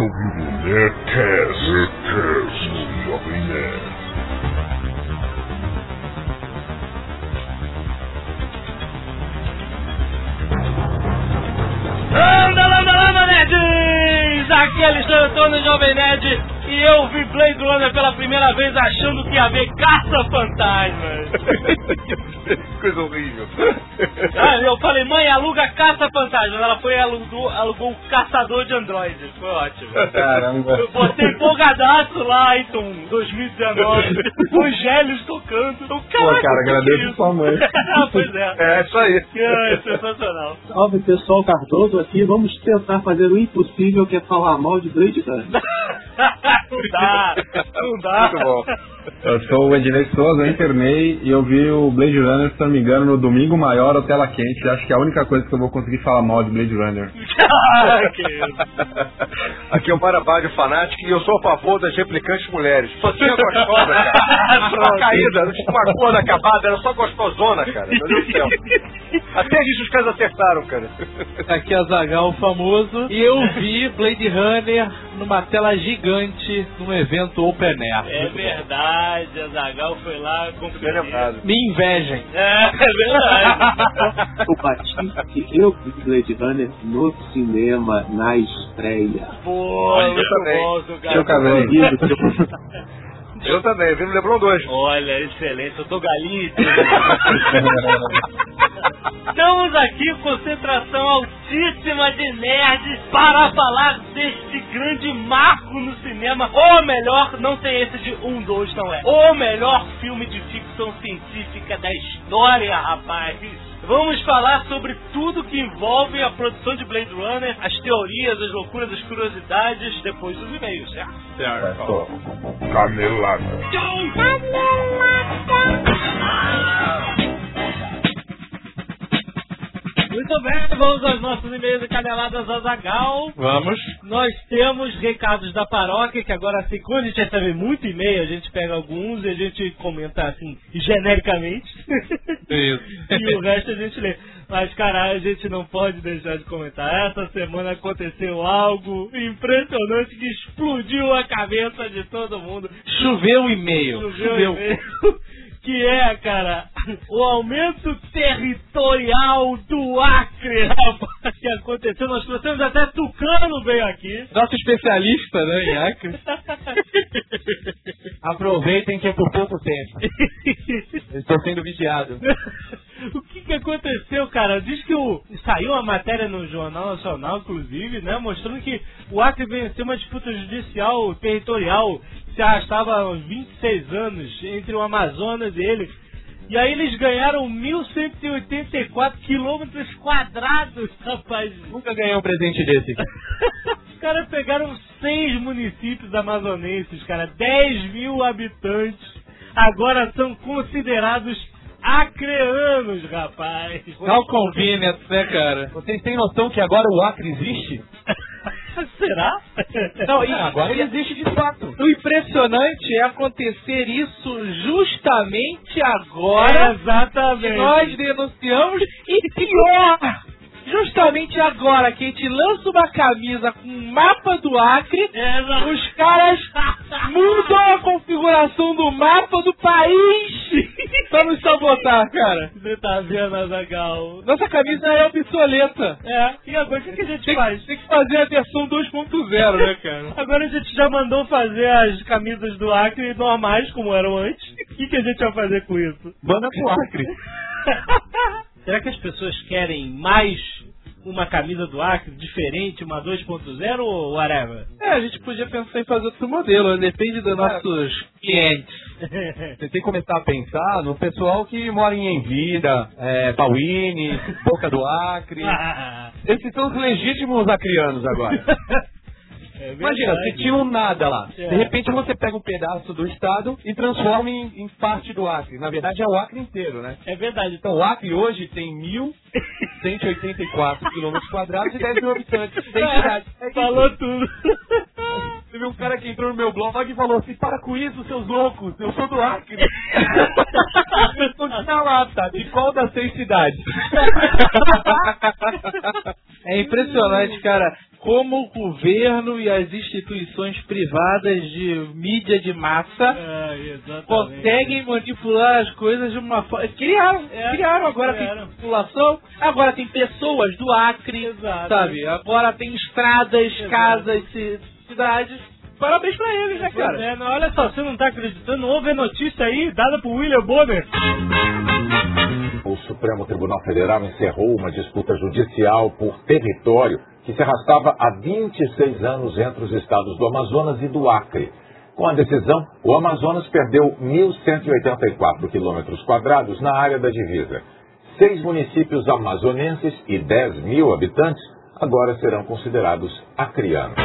está ouvindo o Nerdcast, Nerdcast no Jovem Nerd. Anda, anda, anda, nerds! Aqui é Alexandre Antônio Jovem Nerd e eu vi Blade Runner pela primeira vez achando que ia ver caça-fantasmas. Coisa horrível. Ah, eu falei, mãe, aluga caça-fantasmas. Ela foi e alugou, alugou o caçador de androides. Foi ótimo. Caramba. Eu botei empolgadaço lá, então, 2019, os gélios tocando. Então, Pô, cara, agradeço sua mãe. pois é. É isso aí. É, sensacional. Salve pessoal Cardoso aqui, vamos tentar fazer o impossível que é falar mal de Blade Runner. não dá, não dá. Muito bom. Eu sou o Ednei Souza, eu internei e eu vi o Blade Runner, se não me engano, no domingo maior ou tela quente. Acho que é a única coisa que eu vou conseguir falar mal de Blade Runner. Ah. Aqui é o Marabádio Fanático e eu sou a favor das replicantes mulheres. Só tinha gostosa, cara. Só caída, não tinha uma cor acabada, era só gostosona, cara. Meu Deus do céu. Até nisso os caras acertaram, cara. Aqui é Zagal famoso e eu vi Blade Runner numa tela gigante num evento Open Air. É verdade, a Zagal foi lá conferir. Me invejem. É, é verdade. O Batista que eu vi Blade Runner no cinema, na estreia. Pô, Olha, muito também. bom, seu Eu cara. Eu também, vi no Leblon 2. Olha, excelente, eu tô galinha tudo. Estamos aqui, concentração altíssima de nerds, para falar deste grande marco no cinema. Ou melhor, não tem esse de um, dois, não é. O melhor filme de ficção científica da história, rapaz. Vamos falar sobre tudo que envolve a produção de Blade Runner, as teorias, as loucuras, as curiosidades, depois dos e-mails, certo? Certo. Canelada. Muito bem, vamos aos nossos e-mails e caneladas Azagal. Vamos. Nós temos recados da paróquia, que agora assim, quando a gente recebe muito e-mail, a gente pega alguns e a gente comenta assim, genericamente. Isso. e o resto a gente lê. Mas, cara, a gente não pode deixar de comentar. Essa semana aconteceu algo impressionante que explodiu a cabeça de todo mundo. Choveu e-mail. Choveu e-mail. Que é, cara, o aumento territorial do Acre, rapaz, que aconteceu. Nós trouxemos até Tucano veio aqui. Nosso especialista, né, em Acre. Aproveitem que é por pouco tempo. Estou sendo vigiado. o que que aconteceu, cara? Diz que o, saiu uma matéria no Jornal Nacional, inclusive, né? Mostrando que o Acre venceu uma disputa judicial territorial se arrastava há uns 26 anos entre o Amazonas e ele. E aí eles ganharam 1.184 quilômetros quadrados, rapaz. Nunca ganhei um presente desse. Os caras pegaram seis municípios amazonenses, cara, 10 mil habitantes. Agora são considerados acreanos, rapaz. How convenient, né, cara? Vocês têm noção que agora o Acre existe? Será? Não, e agora ele existe de fato. O impressionante é acontecer isso justamente É, agora que exatamente. nós denunciamos e pior! Justamente agora que a gente lança uma camisa com um mapa do Acre, É, exa- os caras mudam a configuração do mapa do país pra nos sabotar, cara. Você tá vendo, Azagal? Nossa camisa é obsoleta. É, e agora o que, que a gente Tem, faz? tem que fazer a versão 2.0, né, cara? Agora a gente já mandou fazer as camisas do Acre normais, como eram antes. O que, que a gente vai fazer com isso? Manda pro Acre. Será que as pessoas querem mais uma camisa do Acre diferente, uma 2.0 ou whatever? É, a gente podia pensar em fazer outro modelo, né? depende dos nossos clientes. Você tem que começar a pensar no pessoal que mora em Envida, é, Pauíne, Boca do Acre. Ah, Esses são os legítimos acrianos agora. é Imagina, você tinha um nada lá. É. De repente você pega um pedaço do estado e transforma em, em parte do Acre. Na verdade é o Acre inteiro, né? É verdade. Então o Acre hoje tem 1.184 quilômetros quadrados e 10 mil habitantes. Tem. É isso. Falou tudo. Teve um cara que entrou no meu blog e falou assim: para com isso, seus loucos, eu sou do Acre. eu sou de Nalata, de qual das seis cidades? É impressionante, cara. Como o governo e as instituições privadas de mídia de massa É, conseguem manipular as coisas de uma forma. Criaram, É, criaram, agora criaram. tem população, agora tem pessoas do Acre, Exato. sabe? Agora tem estradas, casas, ci- cidades. Parabéns pra eles, né, cara? é, não, olha só, você não tá acreditando, houve a notícia aí dada por William Bonner. O Supremo Tribunal Federal encerrou uma disputa judicial por território que se arrastava há 26 anos entre os estados do Amazonas e do Acre. Com a decisão, o Amazonas perdeu 1.184 quilômetros quadrados na área da divisa. Seis municípios amazonenses e 10 mil habitantes agora serão considerados acrianos.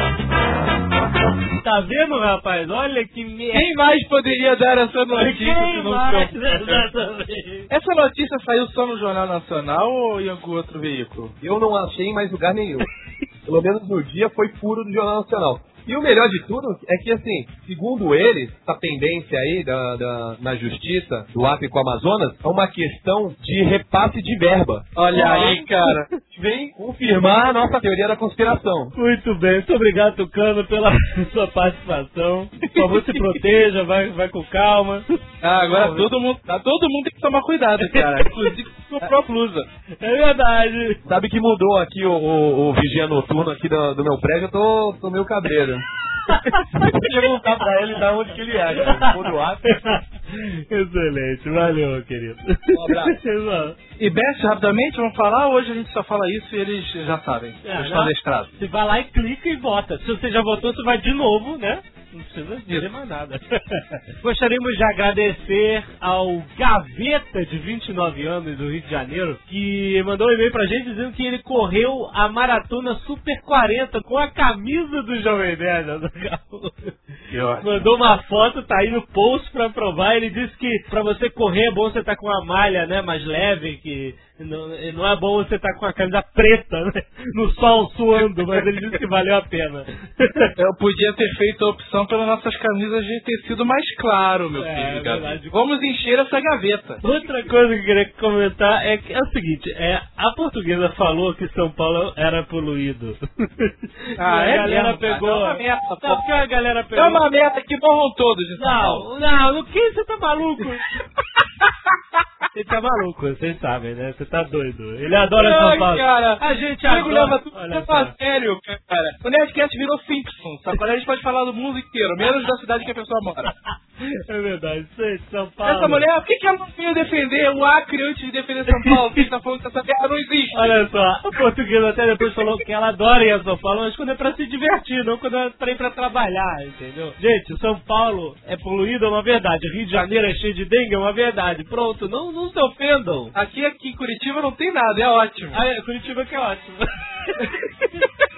Tá vendo, rapaz? Olha que merda. Quem mais poderia dar essa notícia? Quem mais? Exatamente. Essa notícia saiu só no Jornal Nacional ou em algum outro veículo? Eu não achei em mais lugar nenhum. Pelo menos no dia foi furo do Jornal Nacional. E o melhor de tudo é que, assim, segundo eles, essa pendência aí da, da- na justiça do Acre com o Amazonas é uma questão de repasse de verba. Olha aí, cara. Vem confirmar a nossa teoria da conspiração. Muito bem, muito obrigado, Tucano, pela sua participação. Por favor, se proteja, vai, vai com calma. Ah, agora todo mundo, tá, todo mundo tem que tomar cuidado, cara. Inclusive comprou a blusa. É verdade. Sabe que mudou aqui o, o- o vigia noturno aqui do, do meu prédio, eu tô, tô meio cabreiro. Podia perguntar pra ele da onde que ele é. Do Acre. Excelente, valeu, querido. Um abraço. E Best, rapidamente, vamos falar? Hoje a gente só fala isso e eles já sabem. É, estão já- adestrados. Você vai lá e clica e vota. Se você já votou, você vai de novo, né? Não precisa dizer mais nada. Gostaríamos de agradecer ao Gaveta, de 29 anos, do Rio de Janeiro, que mandou um e-mail pra gente dizendo que ele correu a maratona Super 40 com a camisa do Jovem Nerd. Mandou uma foto, tá aí no post pra provar. Ele disse que pra você correr é bom você estar com uma malha né, mais leve, que não, não é bom você estar com a camisa preta né, no sol suando, mas ele disse que valeu a pena. Eu podia ter feito a opção pelas nossas camisas de tecido mais claro, meu É, filho. é verdade. Vamos encher essa gaveta. Outra coisa que eu queria comentar é, que é o seguinte, é, a portuguesa falou que São Paulo era poluído. Ah, E a é galera mesmo, pegou. É uma merda, Não, porque a galera pegou. É uma meta que morram todos. Não, não, no que você tá maluco? Ele tá maluco, vocês sabem, né? Você tá doido. Ele adora São Paulo. cara. A gente adora. leva tudo Olha muito só. a sério, cara. O Nerdcast virou Simpsons. Agora a gente pode falar do mundo inteiro, menos da cidade que a pessoa mora. É verdade, gente, São Paulo. Essa mulher, por que, que ela não veio defender o Acre antes de defender São Paulo? Porque tá falando que essa guerra não existe. Olha só, a portuguesa até depois falou que ela adora ir a São Paulo, mas quando é pra se divertir, não quando é pra ir pra trabalhar, entendeu? Gente, São Paulo é poluído, é uma verdade. Rio de Janeiro é cheio de dengue, é uma verdade. Pronto, não, não se ofendam. Aqui, aqui em Curitiba não tem nada, é ótimo. Ah, é, Curitiba que é ótimo.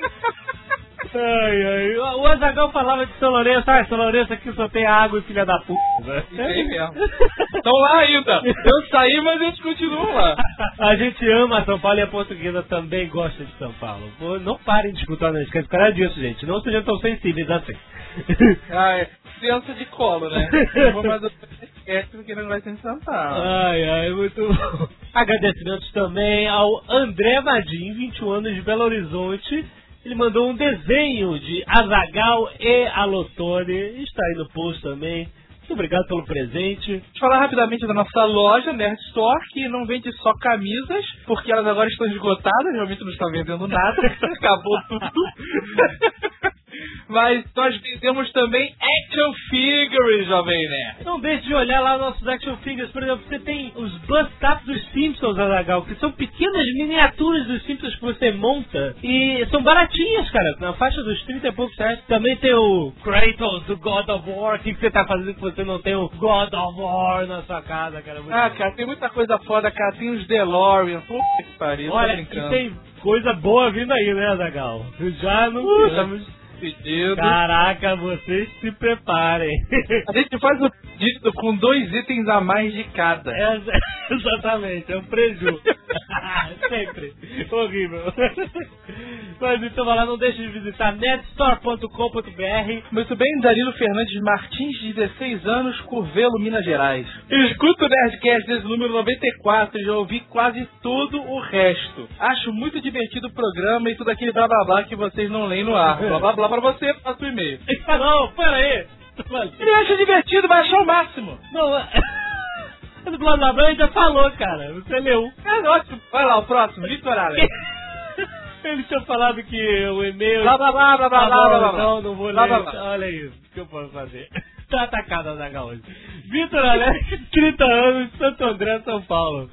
Ai, ai. O Azagal falava de São Lourenço, ah, São Lourenço aqui só tem água e filha da puta. né? Tem mesmo. Estão lá ainda. Eu saí, mas eles continuam lá. A gente ama São Paulo e a portuguesa também gosta de São Paulo. Pô, Não parem de escutar o Nerdcast por causa disso, gente. Não sejam tão sensíveis assim. Ai, criança de colo, né? Não vou mais esquece porque não vai ser São Paulo. Ai, ai, muito bom. Agradecimentos também ao André Madim, 21 anos de Belo Horizonte. Ele mandou um desenho de Azagal e Alotone. Está aí no post também. Muito obrigado pelo presente. Deixa eu falar rapidamente da nossa loja, Nerd Store, que não vende só camisas, porque elas agora estão esgotadas, realmente não está vendendo nada, acabou tudo. Mas nós vendemos também action figures, Jovem Nerd. Não deixe de olhar lá nossos action figures. Por exemplo, você tem os bust-ups dos Simpsons, Azagal, que são pequenas miniaturas dos Simpsons que você monta. E são baratinhas, cara. Na faixa dos 30 e poucos reais. Também tem o Kratos do God of War. O que, que você tá fazendo que você não tem o God of War na sua casa, cara? Muito Ah, cara, tem muita coisa foda, cara. Tem os DeLorean, puta que pariu, Olha, tá tem coisa boa vindo aí, né, Azagal? Já não Puxa. estamos... Pedido. Caraca, vocês se preparem. A gente faz o Dito com dois itens a mais de cada. É, exatamente, é um preju. Sempre. Horrível. Mas então vai lá, não deixe de visitar netstore.com.br. Muito bem, Danilo Fernandes Martins, 16 anos, Curvelo, Minas Gerais. Escuto o Nerdcast desde o número 94 e já ouvi quase todo o resto. Acho muito divertido o programa e tudo aquele blá blá blá que vocês não leem no ar. Blá blá blá pra você, faça o e-mail. Não, pera aí. Ele acha divertido, vai achar o máximo. Não, é- o blá já falou, cara. Você leu. É ótimo. Vai lá, o próximo, Vitor Allen. Ele tinha falado que o e-mail. Blá blá blá blá blá blá blá blá. Não, não vou Blá, ler. blá, blá. Olha isso, o que eu posso fazer? Tá atacado a Zaga hoje. Vitor Alex, 30 anos, Santo André, São Paulo.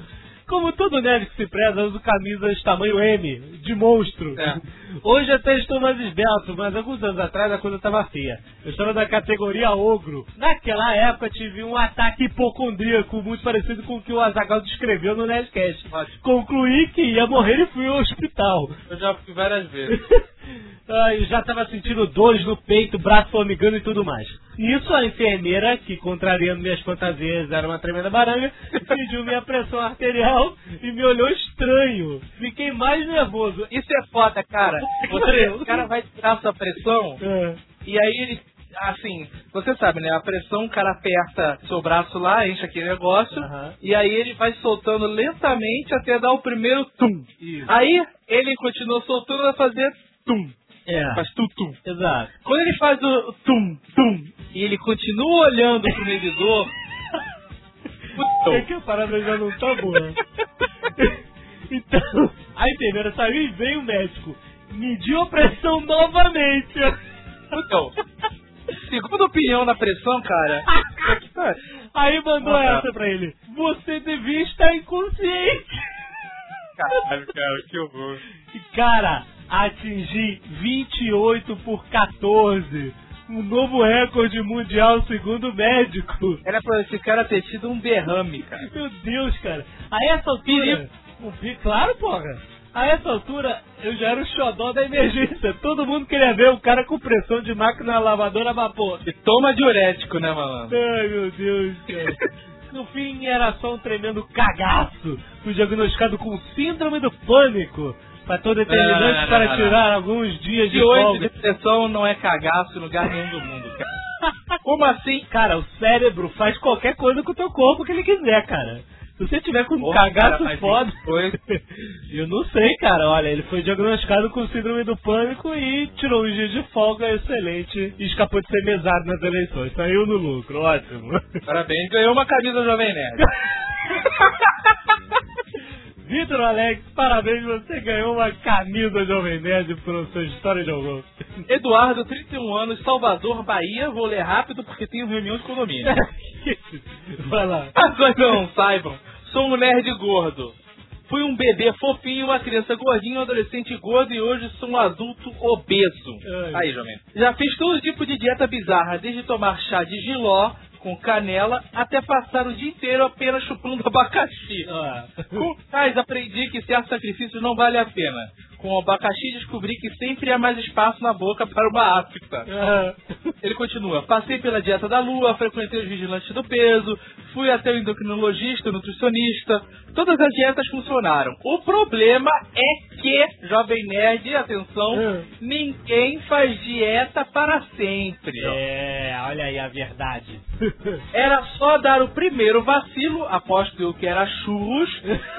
Como todo nerd que se preza, uso camisas tamanho M, de monstro. É. Hoje até estou mais esbelto, mas alguns anos atrás a coisa estava feia. Eu estava na categoria ogro. Naquela época tive um ataque hipocondríaco muito parecido com o que o Azagal descreveu no Nerdcast. Ótimo. Concluí que ia morrer e fui ao hospital. Eu já fui várias vezes. Ai, já estava sentindo dores no peito, braço formigando e tudo mais. Nisso, a enfermeira, que contrariando minhas fantasias era uma tremenda baranga, mediu minha pressão arterial e me olhou estranho. Fiquei mais nervoso. Isso é foda, cara. Você, o cara vai tirar sua pressão É. e aí ele. Assim, você sabe, né? A pressão, o cara aperta seu braço lá, enche aquele negócio, Aham. e aí ele vai soltando lentamente até dar o primeiro tum. Isso. Aí ele continua soltando vai fazer tum. É. Faz tum tum. Exato. Quando ele faz o tum tum e ele continua olhando pro medidor. É que a parada já não tá boa. Então, a enfermeira saiu e veio o médico. Mediu a pressão novamente. Então, segundo opinião na pressão, cara. Aí mandou Ah, essa pra ele. Você devia estar inconsciente. Caralho, cara, que horror. Cara, atingi 28 por 14. Um novo recorde mundial, segundo o médico. Era pra esse cara ter tido um derrame, cara. Meu Deus, cara. A essa altura. Pi- Claro, porra. A essa altura, eu já era o xodó da emergência. Todo mundo queria ver o cara com pressão de máquina lavadora a vapor. E toma diurético, né, malandro? Ai, meu Deus, cara. No fim, era só um tremendo cagaço. Fui diagnosticado com síndrome do pânico. Não, não, não, para não, não. tirar alguns dias de De hoje, folga. depressão não é cagaço em lugar nenhum do mundo, cara. Como assim? Cara, o cérebro faz qualquer coisa com o teu corpo que ele quiser, cara. Se você tiver com um Porra, cagaço cara, foda. Eu não sei, cara. Olha, ele foi diagnosticado com síndrome do pânico e tirou uns dias de folga excelente. E escapou de ser mesado nas eleições. Saiu no lucro, ótimo. Parabéns, ganhou uma camisa Jovem Nerd. Vitor Alex, parabéns, você ganhou uma camisa Jovem Nerd por sua história de horror. Eduardo, 31 anos, Salvador, Bahia. Vou ler rápido porque tenho reunião de condomínio. Vai lá. Caso não saibam, sou um nerd gordo. Fui um bebê fofinho, uma criança gordinha, um adolescente gordo e hoje sou um adulto obeso. Ai. Aí, jovem. Já fiz todo tipo de dieta bizarra, desde tomar chá de giló com canela até passar o dia inteiro apenas chupando abacaxi. Ah. Com tais aprendi que certos sacrifícios não valem a pena. Com o abacaxi descobri que sempre há mais espaço na boca para uma afta. Ah. Ele continua. Passei pela dieta da lua, frequentei os vigilantes do peso, fui até o endocrinologista, nutricionista. Todas as dietas funcionaram. O problema é que, jovem nerd, atenção, Hum. ninguém faz dieta para sempre. É, olha aí a verdade. Era só dar o primeiro vacilo, aposto eu que era churros,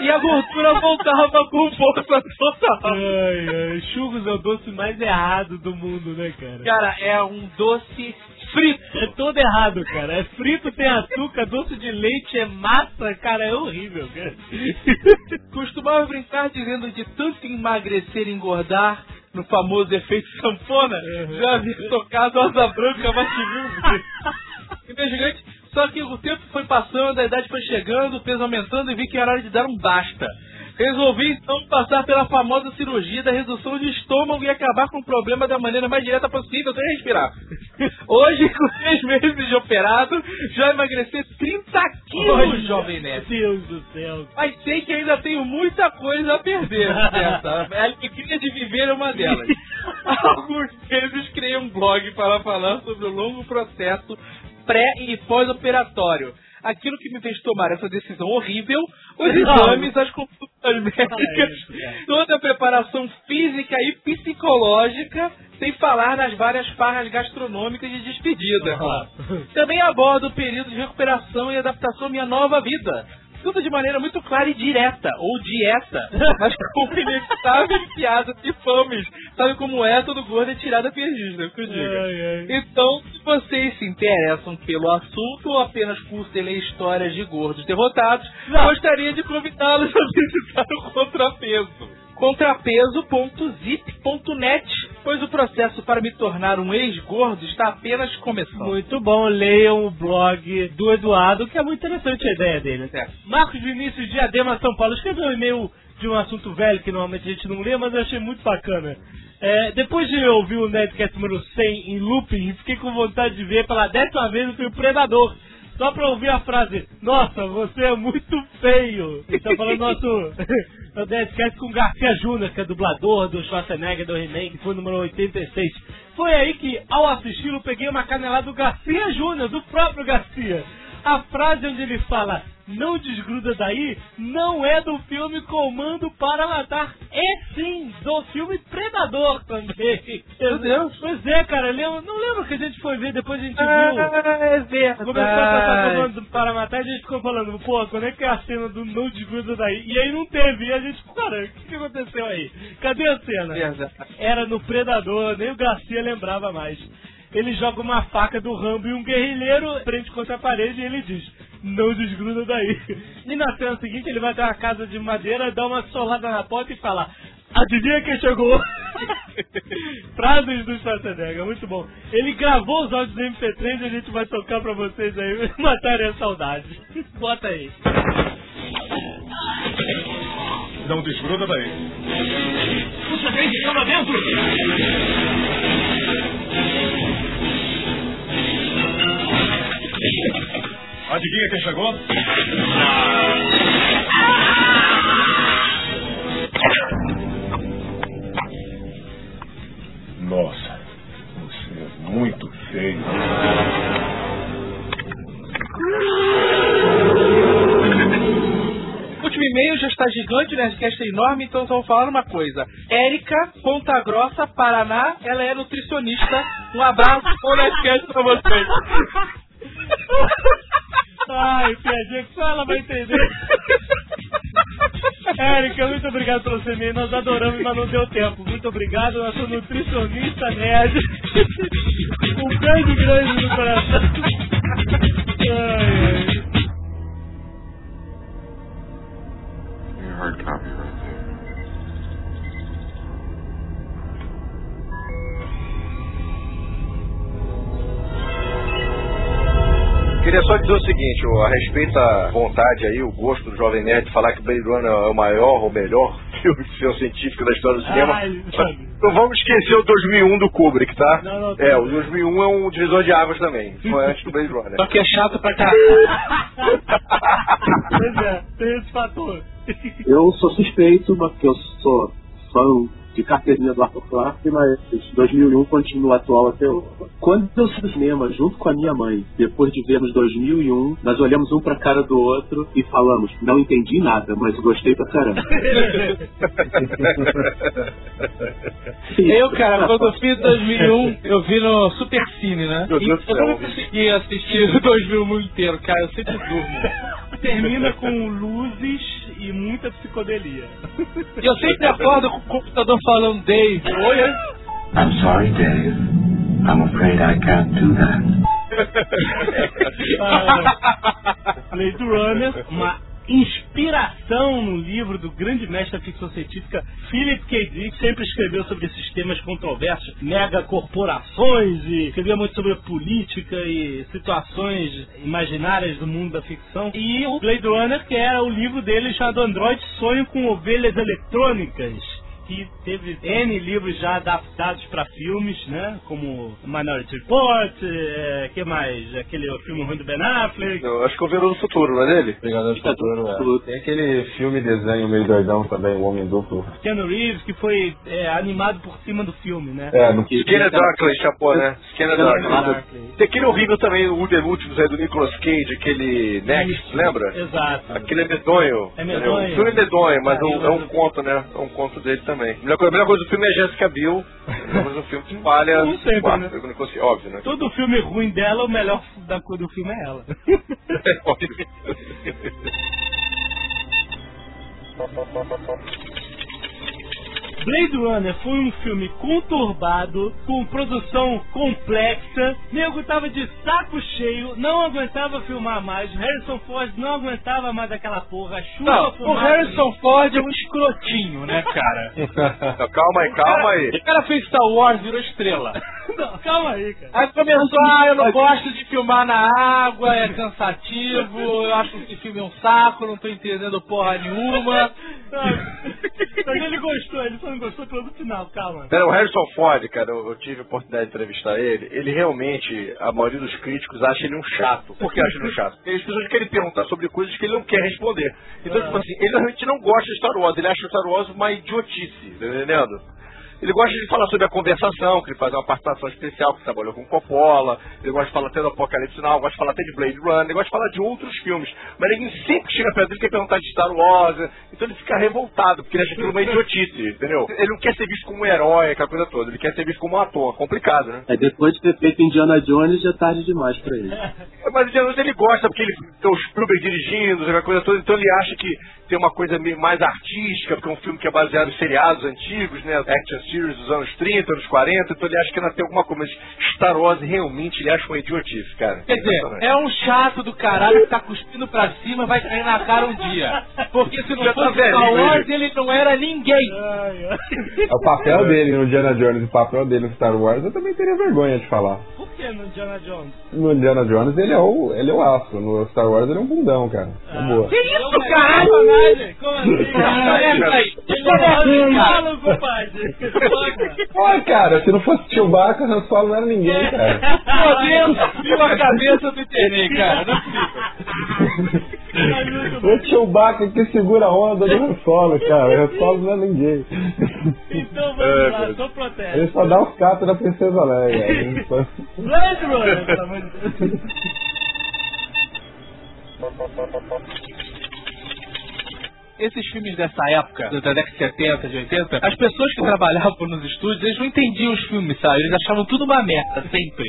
e a gordura voltava com força total. Ai, ai, churros é o doce mais errado do mundo, né, cara? Cara, é um doce frito. É todo errado, cara. É frito, tem açúcar, doce de leite, é massa, cara, é horrível, cara. Costumava brincar dizendo de tanto emagrecer e engordar no famoso efeito sanfona. Uhum. Já havia tocado asa branca, viu. Investigante. Só que o tempo foi passando, a idade foi chegando, o peso aumentando e vi que era hora de dar um basta. Resolvi então passar pela famosa cirurgia da redução de estômago e acabar com o problema da maneira mais direta possível, sem respirar. Hoje, com seis meses de operado, já emagreci 30 quilos, jovem Meu nerd. Deus do céu. Mas sei que ainda tenho muita coisa a perder. Certa. A alegria de viver é uma delas. Há alguns meses criei um blog para falar sobre o longo processo pré e pós-operatório. Aquilo que me fez tomar essa decisão horrível, os exames, as consultas médicas, toda a preparação física e psicológica, sem falar nas várias farras gastronômicas de despedida. Também abordo o período de recuperação e adaptação à minha nova vida. Tudo de maneira muito clara e direta, ou dieta, mas com inevitável piada de fames. Sabe como é todo gordo é tirada perdida, que eu diga. Então, se vocês se interessam pelo assunto ou apenas curtem ler histórias de gordos derrotados, gostaria de convidá-los a visitar o Contrapeso contrapeso.zip.net, pois o processo para me tornar um ex-gordo está apenas começando. Muito bom, leiam o blog do Eduardo, que é muito interessante a ideia dele. É. Marcos Vinícius Diadema São Paulo escreveu um e-mail de um assunto velho que normalmente a gente não lê, mas eu achei muito bacana. É, depois de ouvir o Nerdcast número 100 em looping, fiquei com vontade de ver pela décima vez o filme Predador. Só pra ouvir a frase, nossa, você é muito feio. Ele tá falando nosso o Nerdcast com Garcia Júnior, que é dublador do Schwarzenegger do He-Man, que foi número 86. Foi aí que, ao assisti-lo, peguei uma canelada do Garcia Júnior, do próprio Garcia. A frase onde ele fala, não desgruda daí, não é do filme Comando para Matar, é sim do filme Predador também. Meu Deus. Pois é, cara, não lembro que a gente foi ver, depois a gente viu. é verdade. Começou a passar Comando para Matar e a gente ficou falando, pô, quando é que é a cena do não desgruda daí? E aí não teve, e a gente, cara, o que, que aconteceu aí? Cadê a cena? Era no Predador, nem o Garcia lembrava mais. Ele joga uma faca do Rambo e um guerrilheiro frente contra a parede e ele diz: Não desgruda daí. E na cena seguinte ele vai até uma casa de madeira, dá uma solada na porta e fala: Adivinha quem chegou? Frases do Schwarzenegger, muito bom. Ele gravou os áudios do MP3 e a gente vai tocar pra vocês aí, matarem a saudade. Bota aí. Não desgruda daí. Puxa, vem, que lá dentro! Adivinha quem chegou? Nossa, você é muito feio. Último e-mail já está gigante, o Nerdcast é enorme, então só vou falar uma coisa. Érica, Ponta Grossa, Paraná, ela é nutricionista. Um abraço, bom Nerdcast pra vocês. Ai, piadinha que só ela vai entender. Érica, muito obrigado pelo seu e-mail. Nós adoramos, mas não deu tempo. Muito obrigado, nosso nutricionista nerd. Um beijo grande no coração. Ai, ai. Hard copy right there. Queria só dizer o seguinte, ó, a respeito da vontade aí, o gosto do Jovem Nerd de falar que Blade Runner é o maior ou melhor filme de ficção científica da história do cinema. Ai, Não vamos esquecer o 2001 do Kubrick, tá? Não, não, é, o 2001 é um divisor de águas também. Foi antes do Blade Runner. Só que é chato pra caralho. Pois é, tem esse fator. Eu sou suspeito, porque eu sou fã de carteirinha do Arthur Clarke, mas 2001 continua atual até hoje. Quando eu fui no cinema, junto com a minha mãe, depois de vermos 2001, nós olhamos um pra cara do outro e falamos, não entendi nada, mas gostei pra caramba. Eu, cara, quando eu fiz 2001, eu vi no Super Cine, né? Meu E Deus eu não consegui assistir o 2001 inteiro, cara, eu sempre durmo. Termina com luzes e muita psicodelia. E eu sempre acordo com o computador falando Dave. Oi, é? I'm sorry, Dave. I'm afraid I can't do that. Ah, Blade Runner, uma inspiração no livro do grande mestre da ficção científica Philip K. Dick, sempre escreveu sobre esses temas controversos, megacorporações e escrevia muito sobre política e situações imaginárias do mundo da ficção. E o Blade Runner, que era o livro dele chamado Android Sonho com Ovelhas Eletrônicas. Que teve N livros já adaptados para filmes, né? Como Minority Report, é, que mais? Aquele filme ruim do Ben Affleck. Eu acho que eu vi no futuro, não é dele? Vingador do Futuro, é. Tem aquele filme desenho meio doidão também, O Homem Duplo. Keanu Reeves, que foi é, animado por cima do filme, né? É, no Skinner Darkly, chapô, né? Skinner Darkly. Darkly. Tem aquele horrível também, o The Últimos aí do Nicolas Cage, aquele Next, lembra? Exato. Aquele é medonho. É medonho. O filme é medonho, mas Ah, é um, é um conto, né? É um conto dele também. A melhor coisa, a melhor coisa do filme é Jessica Biel. A melhor coisa do filme que falha. Como sempre, quarto, né? eu não consigo- óbvio, né? Todo filme ruim dela, o melhor da cor do filme é ela. Óbvio. Blade Runner foi um filme conturbado, com produção complexa. Nego tava de saco cheio, não aguentava filmar mais. Harrison Ford não aguentava mais aquela porra. Chuva, Não, o. Harrison Ford é um escrotinho, né, cara? Não, calma aí, calma aí. O cara fez Star Wars, virou estrela. Não, calma aí, cara. Aí começou, ah, eu não gosto de filmar na água, é cansativo, eu acho que esse filme é um saco, não tô entendendo porra nenhuma. Mas ele gostou, ele só não gostou pelo final, calma. Não, o Harrison Ford, cara, eu, eu tive a oportunidade de entrevistar ele. Ele realmente, a maioria dos críticos acha ele um chato. Por que acha ele um chato? Porque as pessoas querem perguntar sobre coisas que ele não quer responder. Então, tipo assim, ele realmente não gosta de Star Wars. Ele acha o Star Wars uma idiotice, tá entendendo? Ele gosta de falar sobre a conversação, que ele faz uma participação especial, que trabalhou com Coppola. Ele gosta de falar até do Apocalipse Now, gosta de falar até de Blade Runner, ele gosta de falar de outros filmes. Mas ninguém sempre chega perto dele e quer perguntar de Star Wars. Então ele fica revoltado, porque ele acha aquilo uma idiotice, entendeu? Ele não quer ser visto como um herói, aquela coisa toda. Ele quer ser visto como um ator. Complicado, né? Aí depois de ter feito Indiana Jones, já é tarde demais pra ele. Mas o Janus ele gosta porque ele tem o Spielberg dirigindo, aquela coisa toda, então ele acha que tem uma coisa meio mais artística, porque é um filme que é baseado em seriados antigos, né? Action series dos anos 30, anos 40, então ele acha que ainda tem alguma coisa. Mas Star Wars realmente ele acha uma idiotice, cara. Quer dizer, é um chato do caralho que tá cuspindo pra cima vai cair na cara um dia. Porque se não Já tá fosse velhinho, Star Wars, ele. ele não era ninguém. Ai, ai. É o papel dele no Indiana Jones e o papel dele no Star Wars, eu também teria vergonha de falar. Por que no Indiana Jones? No Indiana Jones ele é o, ele é o aço, no Star Wars ele é um bundão, cara. É boa. Que isso, Não, caralho? personagem? Como assim? Ah, é, aí. Ele é um diálogo, compadre. Pô, cara, se não fosse Chewbacca, Han Solo não era ninguém, cara. Meu Deus, a cabeça do Tenei, cara. Não é. O Chewbacca que segura a onda do Han Solo, cara. Han Solo não é ninguém. Então vamos É, lá, sou protesto. Ele só dá os catos da Princesa Leia. Só- Blade Runner, pelo amor de Deus. Esses filmes dessa época, da década de 70, de 80, as pessoas que trabalhavam nos estúdios, eles não entendiam os filmes, sabe? Eles achavam tudo uma merda, sempre.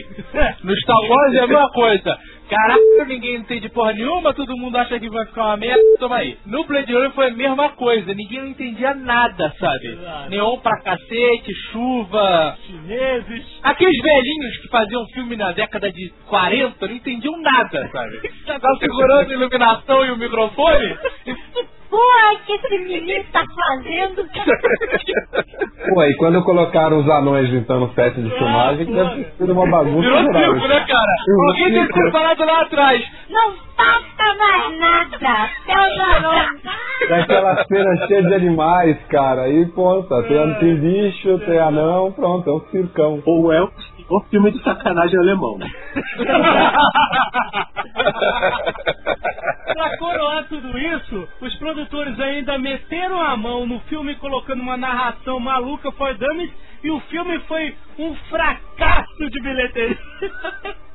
No Star Wars é a mesma coisa. Caralho, ninguém entende porra nenhuma, todo mundo acha que vai ficar uma merda, toma aí. No Blade Runner foi a mesma coisa, ninguém não entendia nada, sabe? Exato. Neon pra cacete, chuva, Chineses. Aqueles velhinhos que faziam filme na década de 40 não entendiam nada, sabe? Tava segurando a iluminação e o microfone. Porra, que esse menino tá fazendo? Pô, e quando colocaram os anões então no set de filmagem, que deve ter sido uma bagunça Virou geral. circo, né, cara? Alguém deve ter parado lá atrás. Não falta mais nada. Seu garoto. Daquela cena cheia de animais, cara. Aí, ponta, tem, tem bicho, tem anão, pronto, é um circão. Ou é o filme de sacanagem alemão. Pra coroar tudo isso, os produtores ainda meteram a mão no filme colocando uma narração maluca for dummies e o filme foi um fracasso de bilheteria.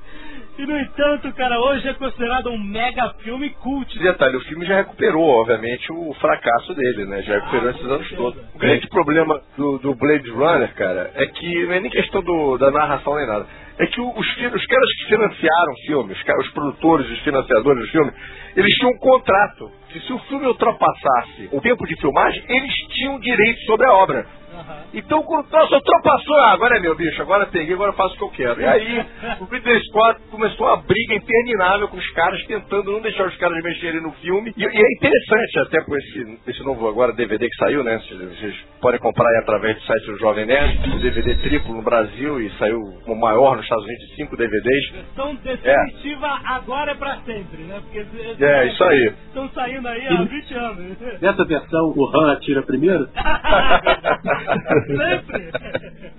E no entanto, cara, hoje é considerado um mega filme cult. Detalhe, o filme já recuperou, obviamente, o fracasso dele, né? Já recuperou esses anos todos. O grande problema do, do Blade Runner, cara, é que não é nem questão do- da narração nem nada. É que os, os caras que financiaram o filme, os, os produtores, os financiadores do filme, eles tinham um contrato. Que se o filme ultrapassasse o tempo de filmagem, eles tinham direito sobre a obra. Então, quando nossa, ultrapassou, ah, agora é meu bicho, agora peguei, agora eu faço o que eu quero. E aí, o Ridley Scott começou uma briga interminável com os caras, tentando não deixar os caras mexerem no filme. E, e é interessante, até com esse, esse novo agora DVD que saiu, né? Vocês, vocês podem comprar aí através do site do Jovem Nerd, o DVD triplo no Brasil e saiu o maior nos Estados Unidos, cinco DVDs. Versão definitiva agora é pra sempre, né? Porque É, isso aí. estão saindo aí há 20 anos. Nessa versão, o Han atira primeiro? sempre.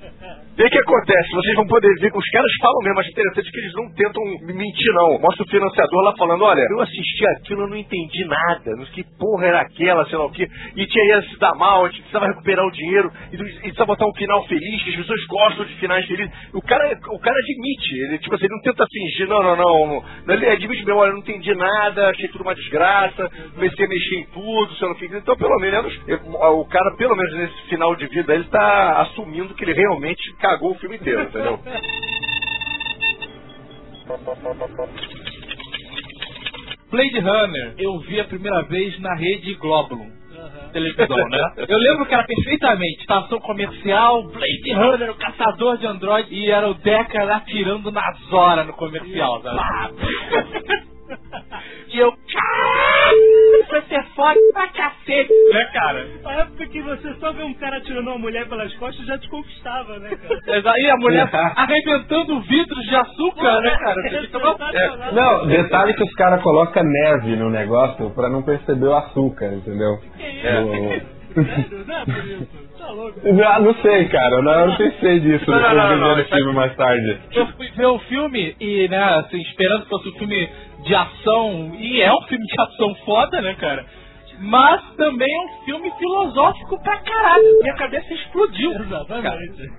E o que acontece? Vocês vão poder ver que os caras falam mesmo, acho interessante que eles não tentam mentir, não. Mostra o financiador lá falando, olha, eu assisti aquilo, eu não entendi nada, que porra era aquela, sei lá o que, e tinha ia se dar mal, a gente precisava recuperar o dinheiro, e e precisava botar um final feliz, que as pessoas gostam de finais felizes. O cara, o cara admite, ele, tipo assim, ele não tenta fingir, não, não, não, não. Ele admite mesmo, olha, eu não entendi nada, achei tudo uma desgraça, comecei a mexer em tudo, sei lá o que. Então, pelo menos, o cara, pelo menos nesse final de vida, ele tá assumindo que ele realmente cagou o filme inteiro, entendeu? Blade Runner, eu vi a primeira vez na rede Globulum. Televisão, né? Eu lembro que era perfeitamente estação comercial, Blade Runner, o caçador de android, e era o Decker lá tirando na Zora no comercial, sabe? E eu, isso vai ser foda pra cacete, né, cara? Na época que você só vê um cara tirando uma mulher pelas costas já te conquistava, né, cara? E a mulher arrebentando vidros de açúcar, né, cara? Você uma- Sensacional. Não, detalhe que os caras colocam neve no negócio pra não perceber o açúcar, entendeu? Sério? Não é por isso. Tá louco. Ah, não sei, cara. Não, eu não pensei disso Não, não, depois não, de não, ver o aí- filme mais tarde. Eu fui ver o filme e, né, assim, esperando que fosse um filme de ação, e é um filme de ação foda, né, cara? Mas também é um filme filosófico pra caralho. Minha cabeça explodiu. Exatamente.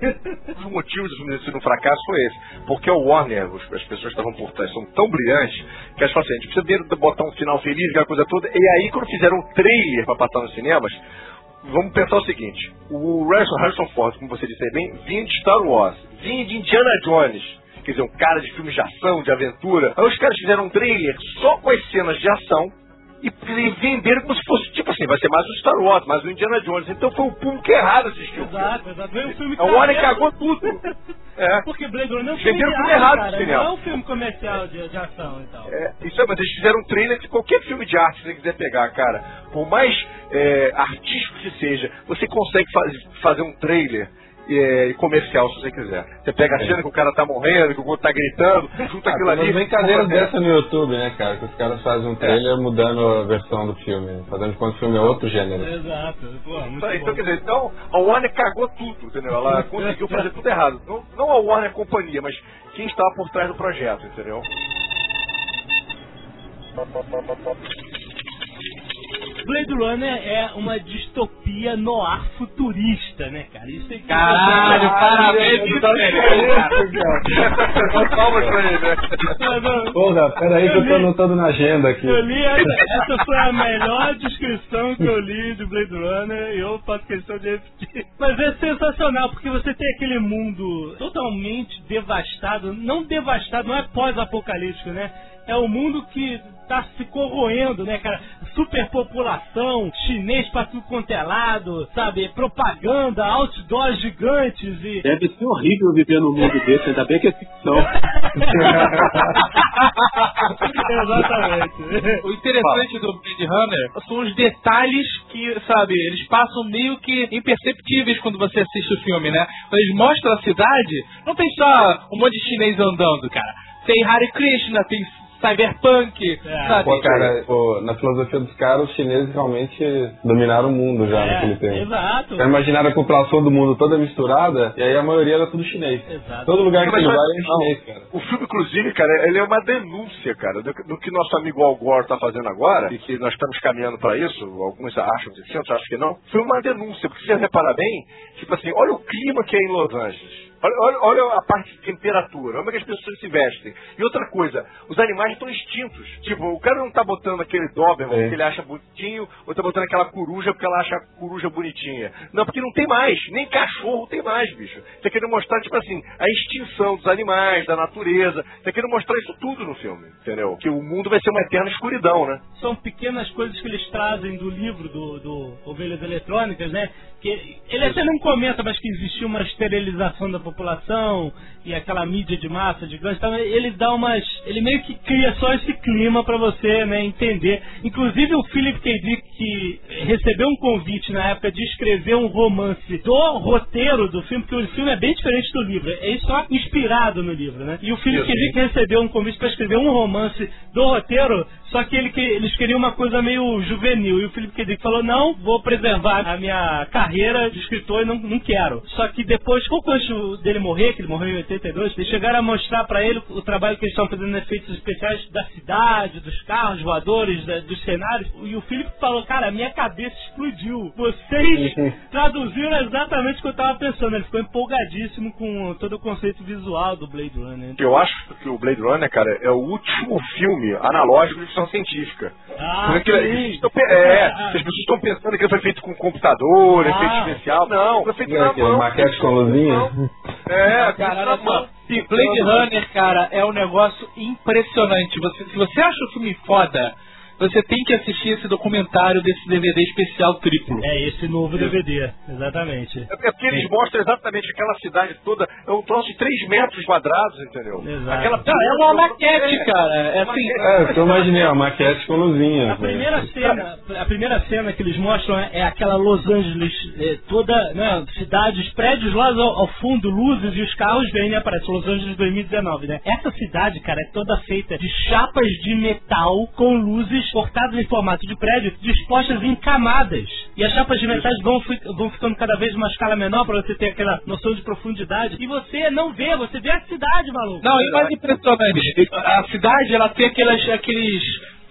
Um dos motivos desse no fracasso foi esse. Porque o Warner, as pessoas que estavam por trás, são tão brilhantes que elas falam assim, a gente precisa de- botar um final feliz, aquela coisa toda. E aí, quando fizeram um trailer pra passar nos cinemas, vamos pensar o seguinte. O Harrison, Harrison Ford, como você disse aí bem, vinha de Star Wars, vinha de Indiana Jones. Quer dizer, um cara de filmes de ação, de aventura. Aí os caras fizeram um trailer só com as cenas de ação e venderam como se fosse, tipo assim, vai ser mais um Star Wars, mais um Indiana Jones. Então foi o público errado assistir filme. Exato, exato. Veio um filme A Warner careta. cagou tudo. É. Porque Blade Runner é um filme de arte, errado cara. Não é um filme comercial de, de ação e tal. É, isso é, mas eles fizeram um trailer que qualquer filme de arte que você quiser pegar, cara, por mais é, artístico que seja, você consegue faz- fazer um trailer é, comercial se você quiser. Você pega a cena que o cara tá morrendo, que o outro tá gritando, junta aquilo Ah, tem ali. brincadeiras é, dessa no YouTube, né, cara? Que os caras fazem um trailer mudando a versão do filme, fazendo de conta que o filme é outro gênero. Exato. Pô, muito Então, então, bom. quer dizer, então a Warner cagou tudo, entendeu? Ela conseguiu fazer tudo errado. Não, não a Warner Companhia, mas quem estava por trás do projeto, entendeu? Blade Runner é uma distopia no ar futurista, né, cara? Isso é Caralho, parabéns, Palmas pra ele, né? Porra, peraí que eu tô anotando na agenda aqui. Eu li essa, essa foi a melhor descrição que eu li de Blade Runner e eu faço questão de repetir. Mas é sensacional, porque você tem aquele mundo totalmente devastado, não devastado, não é pós-apocalíptico, né? É o mundo que tá se corroendo, né, cara? Superpopulação, chinês pra tudo quanto é lado, sabe? Propaganda, outdoors gigantes e Deve ser horrível viver num mundo desse, ainda bem que é ficção. Exatamente. O interessante do Blade Runner são os detalhes que, sabe, eles passam meio que imperceptíveis quando você assiste o filme, né? Quando eles mostram a cidade, não tem só um monte de chinês andando, cara. Tem Hare Krishna, tem Cyberpunk, É. sabe? Pô, cara, pô, na filosofia dos caras, os chineses realmente dominaram o mundo já naquele tempo. É, exato. Já imaginaram a população do mundo toda misturada, e aí a maioria era tudo chinês. Exato. Todo lugar que ele vai é chinês, cara. O filme, inclusive, cara, ele é uma denúncia, cara, do, do que nosso amigo Al Gore tá fazendo agora, e que nós estamos caminhando para isso, alguns acham que sim, outros acham que não, foi uma denúncia, porque se você reparar bem, tipo assim, olha o clima que é em Los Angeles. Olha, olha- olha a parte de temperatura, olha como é que as pessoas se vestem. E outra coisa, os animais estão extintos. Tipo, o cara não tá botando aquele Doberman É. porque ele acha bonitinho, ou tá botando aquela coruja porque ela acha a coruja bonitinha. Não, porque não tem mais, nem cachorro tem mais, bicho. Você querendo mostrar, tipo assim, a extinção dos animais, da natureza. Você querendo mostrar isso tudo no filme, entendeu? Que o mundo vai ser uma eterna escuridão, né? São pequenas coisas que eles trazem do livro do, do Ovelhas Eletrônicas, né? Que ele até não comenta, mas que existia uma esterilização da população e aquela mídia de massa gigante. Então ele dá umas. Ele meio que cria só esse clima pra você, né, entender. Inclusive o Philip K. Dick, que recebeu um convite na época de escrever um romance do roteiro do filme, porque o filme é bem diferente do livro. É só inspirado no livro, né? E o Philip K. Dick recebeu um convite para escrever um romance do roteiro, só que ele, que- eles queriam uma coisa meio juvenil. E o Philip K. Dick falou: não, vou preservar a minha carreira de escritor e não, não quero. Só que depois, pouco antes dele morrer, que ele morreu em 82, eles chegaram a mostrar para ele o trabalho que eles estavam fazendo efeitos especiais da cidade, dos carros voadores, da- dos cenários. E o Philip falou: cara, minha cabeça explodiu. Vocês traduziram exatamente o que eu tava pensando. Ele ficou empolgadíssimo com todo o conceito visual do Blade Runner. Eu acho que o Blade Runner, cara, é o último filme analógico de ficção científica. Ah, eles estão é, Ah, as pessoas estão pensando que ele foi feito com computador, Ah. efeito especial. Não, foi feito E na aquele mão. maquete com luzinha? É, Cara, feito na mão. Blade Runner, cara, é um negócio impressionante. Você, se você acha o filme foda, você tem que assistir esse documentário desse DVD especial triplo. É esse novo DVD, exatamente. É porque eles mostram exatamente aquela cidade toda, é um troço de 3 metros quadrados, entendeu? Exato. Aquela Não, é uma maquete, cara. É assim. É, eu imaginei, a maquete com luzinha. A primeira cena, a primeira cena que eles mostram é, é aquela Los Angeles é, toda, né, cidades, prédios lá ao, ao fundo, luzes e os carros vêm e aparece Los Angeles 2019, né? Essa cidade, cara, é toda feita de chapas de metal com luzes cortadas em formato de prédio, dispostas em camadas. E as chapas de metais vão, vão ficando cada vez uma escala menor para você ter aquela noção de profundidade. E você não vê, você vê a cidade, maluco. Não, e mais impressionante, a cidade ela tem aquelas, aqueles,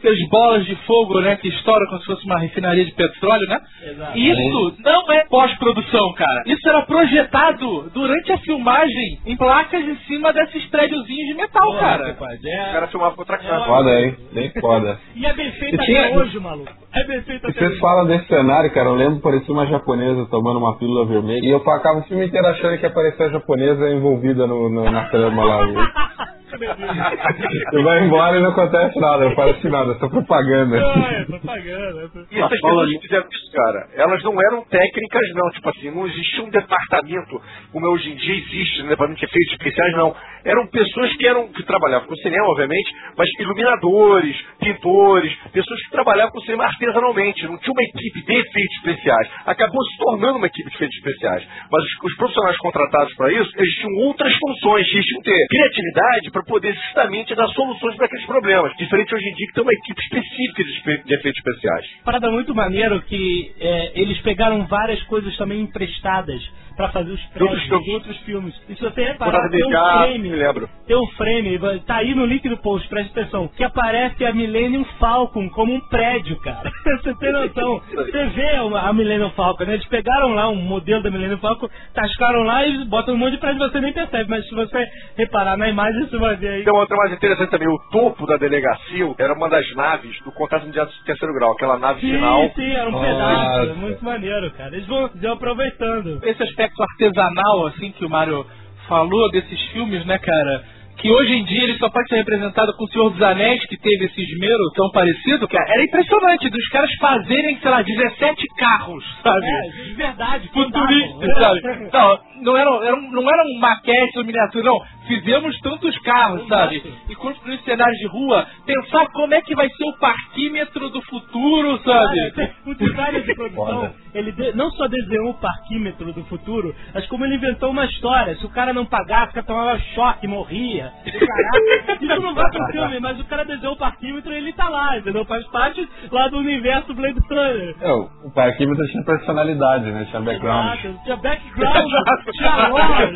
aqueles bolas de fogo, né, que estouram como se fosse uma refinaria de petróleo, né? Exato. Isso não é pós-produção, cara. Isso era projetado durante a filmagem em placas em cima desses prédiozinhos de metal, Porra, cara. rapaz, O é... cara filmava com outra câmera. Foda, hein? Bem foda. E é bem feito E tinha- até hoje, maluco. É bem feito E até vocês hoje. falam desse cenário, cara, eu lembro parecia uma japonesa tomando uma pílula vermelha. E eu ficava o filme inteiro achando que aparecia a japonesa envolvida no, no- na trama lá. E vai embora e não acontece nada, não parece nada, é só propaganda. Ah, é propaganda. E essas pessoas que fizeram isso, cara, elas não eram técnicas, não. Tipo assim, não existia um departamento como hoje em dia existe, um departamento de efeitos especiais, não. Eram pessoas que eram que trabalhavam com cinema, obviamente, mas iluminadores, pintores, pessoas que trabalhavam com cinema artesanalmente. Não tinha uma equipe de efeitos especiais. Acabou se tornando uma equipe de efeitos especiais. Mas os, os profissionais contratados para isso, eles tinham outras funções, eles tinham que ter criatividade para poder justamente dar soluções para aqueles problemas. Diferente hoje em dia que tem uma equipe específica de, espe- de efeitos especiais. Parada muito maneiro que é, eles pegaram várias coisas também emprestadas pra fazer os filmes. de outros filmes. E se você reparar, tem um já frame, me lembro. tem um frame, tá aí no link do post, presta atenção, que aparece a Millennium Falcon como um prédio, cara. você tem noção. Você vê a Millennium Falcon, né? Eles pegaram lá um modelo da Millennium Falcon, tascaram lá e botam um monte de prédio você nem percebe, mas se você reparar na imagem, você vai ver aí. Tem uma outra mais interessante também, o topo da delegacia era uma das naves do contato imediato de terceiro grau, aquela nave Sim, final. sim, era um Nossa. pedaço, muito maneiro, cara. Eles vão, vão aproveitando. Esse aspecto artesanal, assim, que o Mário falou desses filmes, né, cara? Que hoje em dia ele só pode ser representado com o Senhor dos Anéis, que teve esse esmero tão parecido, cara. Era impressionante dos caras fazerem, sei lá, 17 carros, sabe? É, de verdade, Futurista, sabe? Não, não eram, eram, não eram maquetes ou miniaturas, não. Fizemos tantos carros, sabe? E construir cenários de rua, pensar como é que vai ser o parquímetro do futuro, sabe? O designer de produção, ele de- não só desenhou o parquímetro do futuro, mas como ele inventou uma história. Se o cara não pagasse, o cara tomava choque, morria. Caraca, isso não vai pro filme, mas o cara desenhou o parquímetro e ele tá lá, entendeu? Faz parte lá do universo Blade Runner. É, o o parquímetro tinha personalidade, né? Tinha background. Exato, tinha background,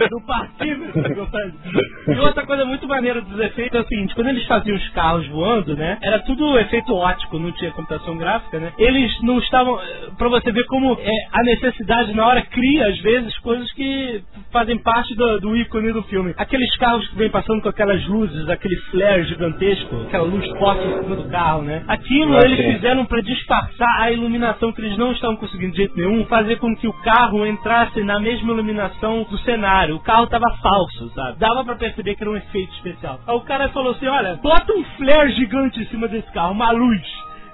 do parquímetro. E outra coisa muito maneira dos efeitos é o seguinte, quando eles faziam os carros voando, né, era tudo efeito ótico, não tinha computação gráfica, né, eles não estavam, pra você ver como é, a necessidade na hora cria, às vezes, coisas que fazem parte do, do ícone do filme. Aqueles carros que vêm passando com aquelas luzes, aquele flare gigantesco, aquela luz forte em cima do carro, né? Aquilo Ah, eles fizeram pra disfarçar a iluminação que eles não estavam conseguindo de jeito nenhum, fazer com que o carro entrasse na mesma iluminação do cenário. O carro tava falso, sabe? Dava pra perceber que era um efeito especial. Aí o cara falou assim: olha, bota um flare gigante em cima desse carro, uma luz.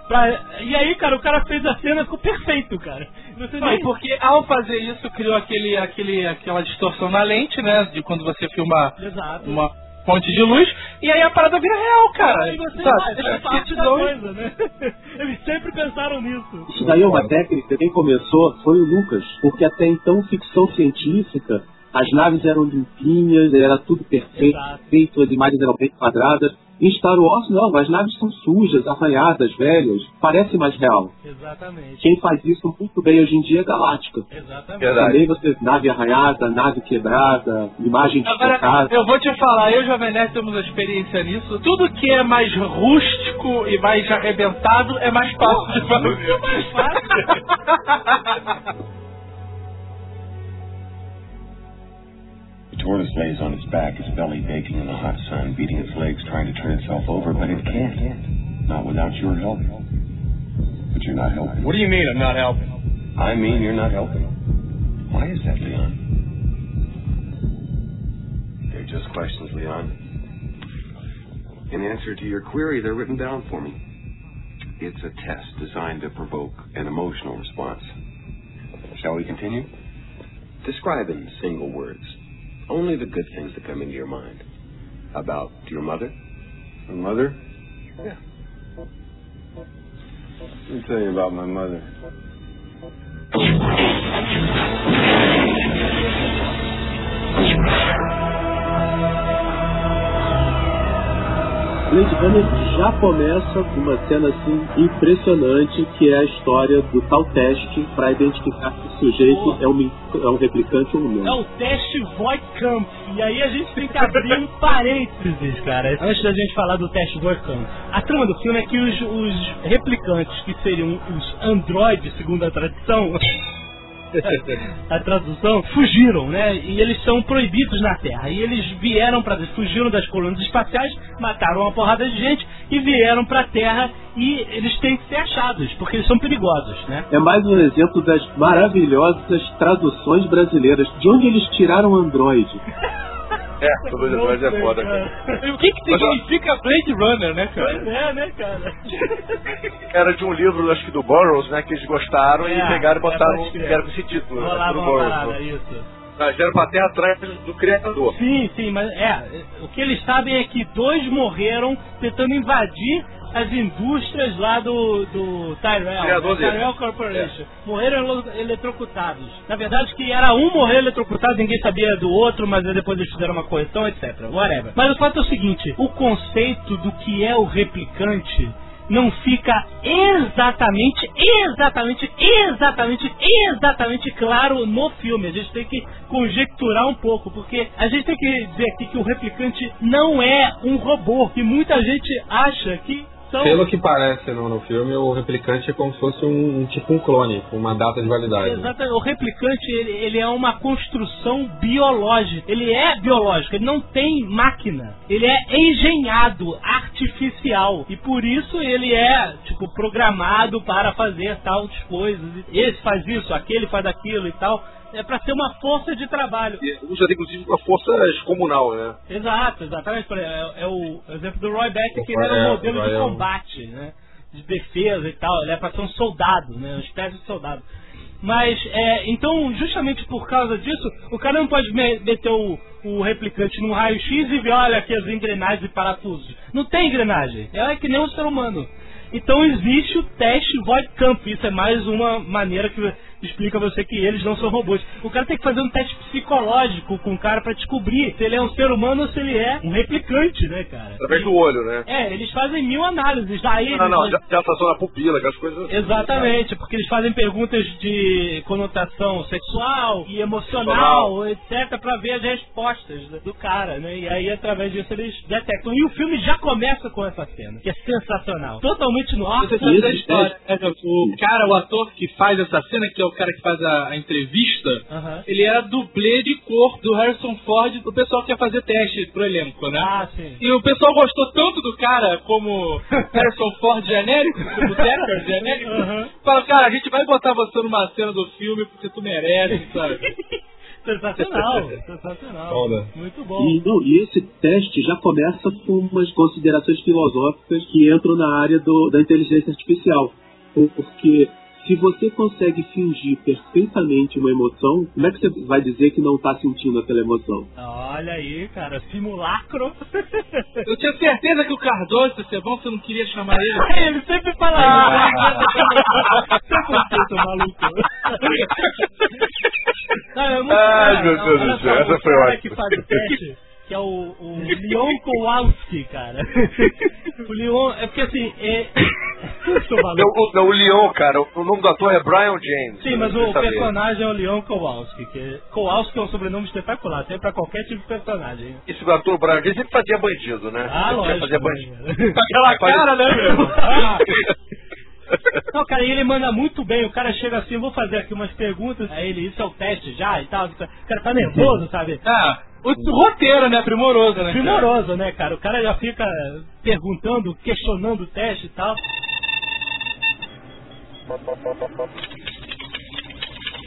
Pra- E aí, cara, o cara fez a cena, ficou perfeito, cara. Você nem... porque ao fazer isso criou aquele, aquele, aquela distorção na lente, né? De quando você filma Exato. uma fonte de luz, e aí a parada vira real, cara. Aí você parte da Então, coisa, né? Eles sempre pensaram nisso. Isso daí é uma técnica, quem começou foi o Lucas, porque até então ficção científica, as naves eram limpinhas, era tudo perfeito, Exato. as imagens eram bem quadradas. Em Star Wars, não, as naves são sujas, arranhadas, velhas, parece mais real. Exatamente. Quem faz isso muito bem hoje em dia é Galáctica. Exatamente. Verdade. Também você, nave arranhada, nave quebrada, imagem Agora, desfocada. eu vou te falar, eu e o Jovem Nerd temos experiência nisso. Tudo que é mais rústico e mais arrebentado é mais fácil de fazer. mais fácil. The tortoise lays on its back, its belly baking in the hot sun, beating its legs, trying to turn itself over, but it can't. Not without your help. But you're not helping. What do you mean I'm not helping? I mean, you're not helping. Why is that, Leon? They're just questions, Leon. In answer to your query, they're written down for me. It's a test designed to provoke an emotional response. Shall we continue? Describe in single words only the good things that come into your mind. About your mother? My mother? Yeah. Let me tell you about my mother. Blade Runner já começa com uma cena assim impressionante que é a história do tal teste para identificar se o sujeito é um, é um replicante ou É não. o teste Voight-Kampf. E aí a gente tem que abrir um parênteses, cara. Antes da gente falar do teste Voight-Kampf. A trama do filme é que os, os replicantes, que seriam os androides, segundo a tradição... a tradução, fugiram, né? E eles são proibidos na Terra. E eles vieram para fugiram das colônias espaciais, mataram uma porrada de gente e vieram para a Terra e eles têm que ser achados, porque eles são perigosos, né? É mais um exemplo das maravilhosas traduções brasileiras. De onde eles tiraram Android? É, todo Android é foda, cara. O que, que significa Blade Runner, né, cara? Pois é, né, cara? Era de um livro, acho que do Burroughs, né? Que eles gostaram É, e pegaram e é, botaram com esse título. né, Rolava do uma Burroughs. parada, isso. Eles vieram pra terra atrás do criador. Sim, sim, mas é, o que eles sabem é que dois morreram tentando invadir as indústrias lá do, do Tyrell, né? dele. Tyrell Corporation. Morreram elo- eletrocutados. Na verdade, que era um morrer eletrocutado, ninguém sabia do outro, mas depois eles fizeram uma correção, etc. Whatever. Mas o fato é o seguinte: o conceito do que é o replicante não fica exatamente, exatamente, exatamente, exatamente claro no filme. A gente tem que conjecturar um pouco, porque a gente tem que dizer aqui que o replicante não é um robô, que muita gente acha que são. Pelo que parece no, no filme, o replicante é como se fosse um, um tipo um clone, com uma data de validade. Exatamente. O replicante, ele, ele é uma construção biológica. Ele é biológico, ele não tem máquina. Ele é engenhado, artificial. E por isso ele é, tipo, programado para fazer tais coisas. Esse faz isso, aquele faz aquilo e tal. É para ser uma força de trabalho. E usa inclusive uma força comunal, né? Exato, exatamente. Por exemplo, É, é o exemplo do Roy Beck, que ele era um é, modelo de é combate, né? De defesa e tal. Ele é pra ser um soldado, né? Uma espécie de soldado. Mas, é, então, justamente por causa disso, o cara não pode me- meter o, o replicante num raio-x e ver, olha aqui as engrenagens e parafusos. Não tem engrenagem. É que nem um ser humano. Então existe o teste Voight-Kampf. Isso é mais uma maneira que explica a você que eles não são robôs. O cara tem que fazer um teste psicológico com o cara pra descobrir se ele é um ser humano ou se ele é um replicante, né, cara? Através do olho, né? É, eles fazem mil análises. Daí Não, não, já, já passou na pupila, aquelas coisas. Exatamente, porque eles fazem perguntas de conotação sexual e emocional, etc, pra ver as respostas do cara, né? E aí, através disso, eles detectam. E o filme já começa com essa cena, que é sensacional. Totalmente no ar. Sabe da história, né? O cara, o ator que faz essa cena, que é o cara que faz a, a entrevista, ele era dublê de cor do Harrison Ford, do pessoal que ia fazer teste pro elenco, né? Ah, sim. E o pessoal gostou tanto do cara como Harrison Ford genérico, como Decker genérico. Aham. Fala, cara, a gente vai botar você numa cena do filme porque tu merece, sabe? Sensacional, sensacional. Foda. Muito bom. E, não, e esse teste já começa com umas considerações filosóficas que entram na área do- da inteligência artificial. Por- Porque se você consegue fingir perfeitamente uma emoção, como é que você vai dizer que não está sentindo aquela emoção? Olha aí, cara, simulacro. Eu tinha certeza que o Cardoso ia ser bom, você não queria chamar ele. Ele sempre fala isso. Sempre seu maluco. Não, é Ai, meu não, Deus do céu, essa o foi ótima. que faz o teste, que é o, o Leon Kowalski, cara. O Leon, é porque assim, é... Não, o, não, o Leon, cara, o nome do ator é Brian James. Sim, mas o saber. personagem é o Leon Kowalski. Que Kowalski é um sobrenome espetacular, tem pra qualquer tipo de personagem. Esse ator Brian James sempre fazia bandido, né? Ah, Ele lógico. Fazia bandido. né? Aquela cara, né, meu? Ah. Não, cara, e ele manda muito bem. O cara chega assim, eu vou fazer aqui umas perguntas. Aí ele, isso é o teste já e tal. O cara tá nervoso, sabe? Ah, o roteiro, né? Primoroso, né? cara? Primoroso, né, cara? O cara já fica perguntando, questionando o teste e tal.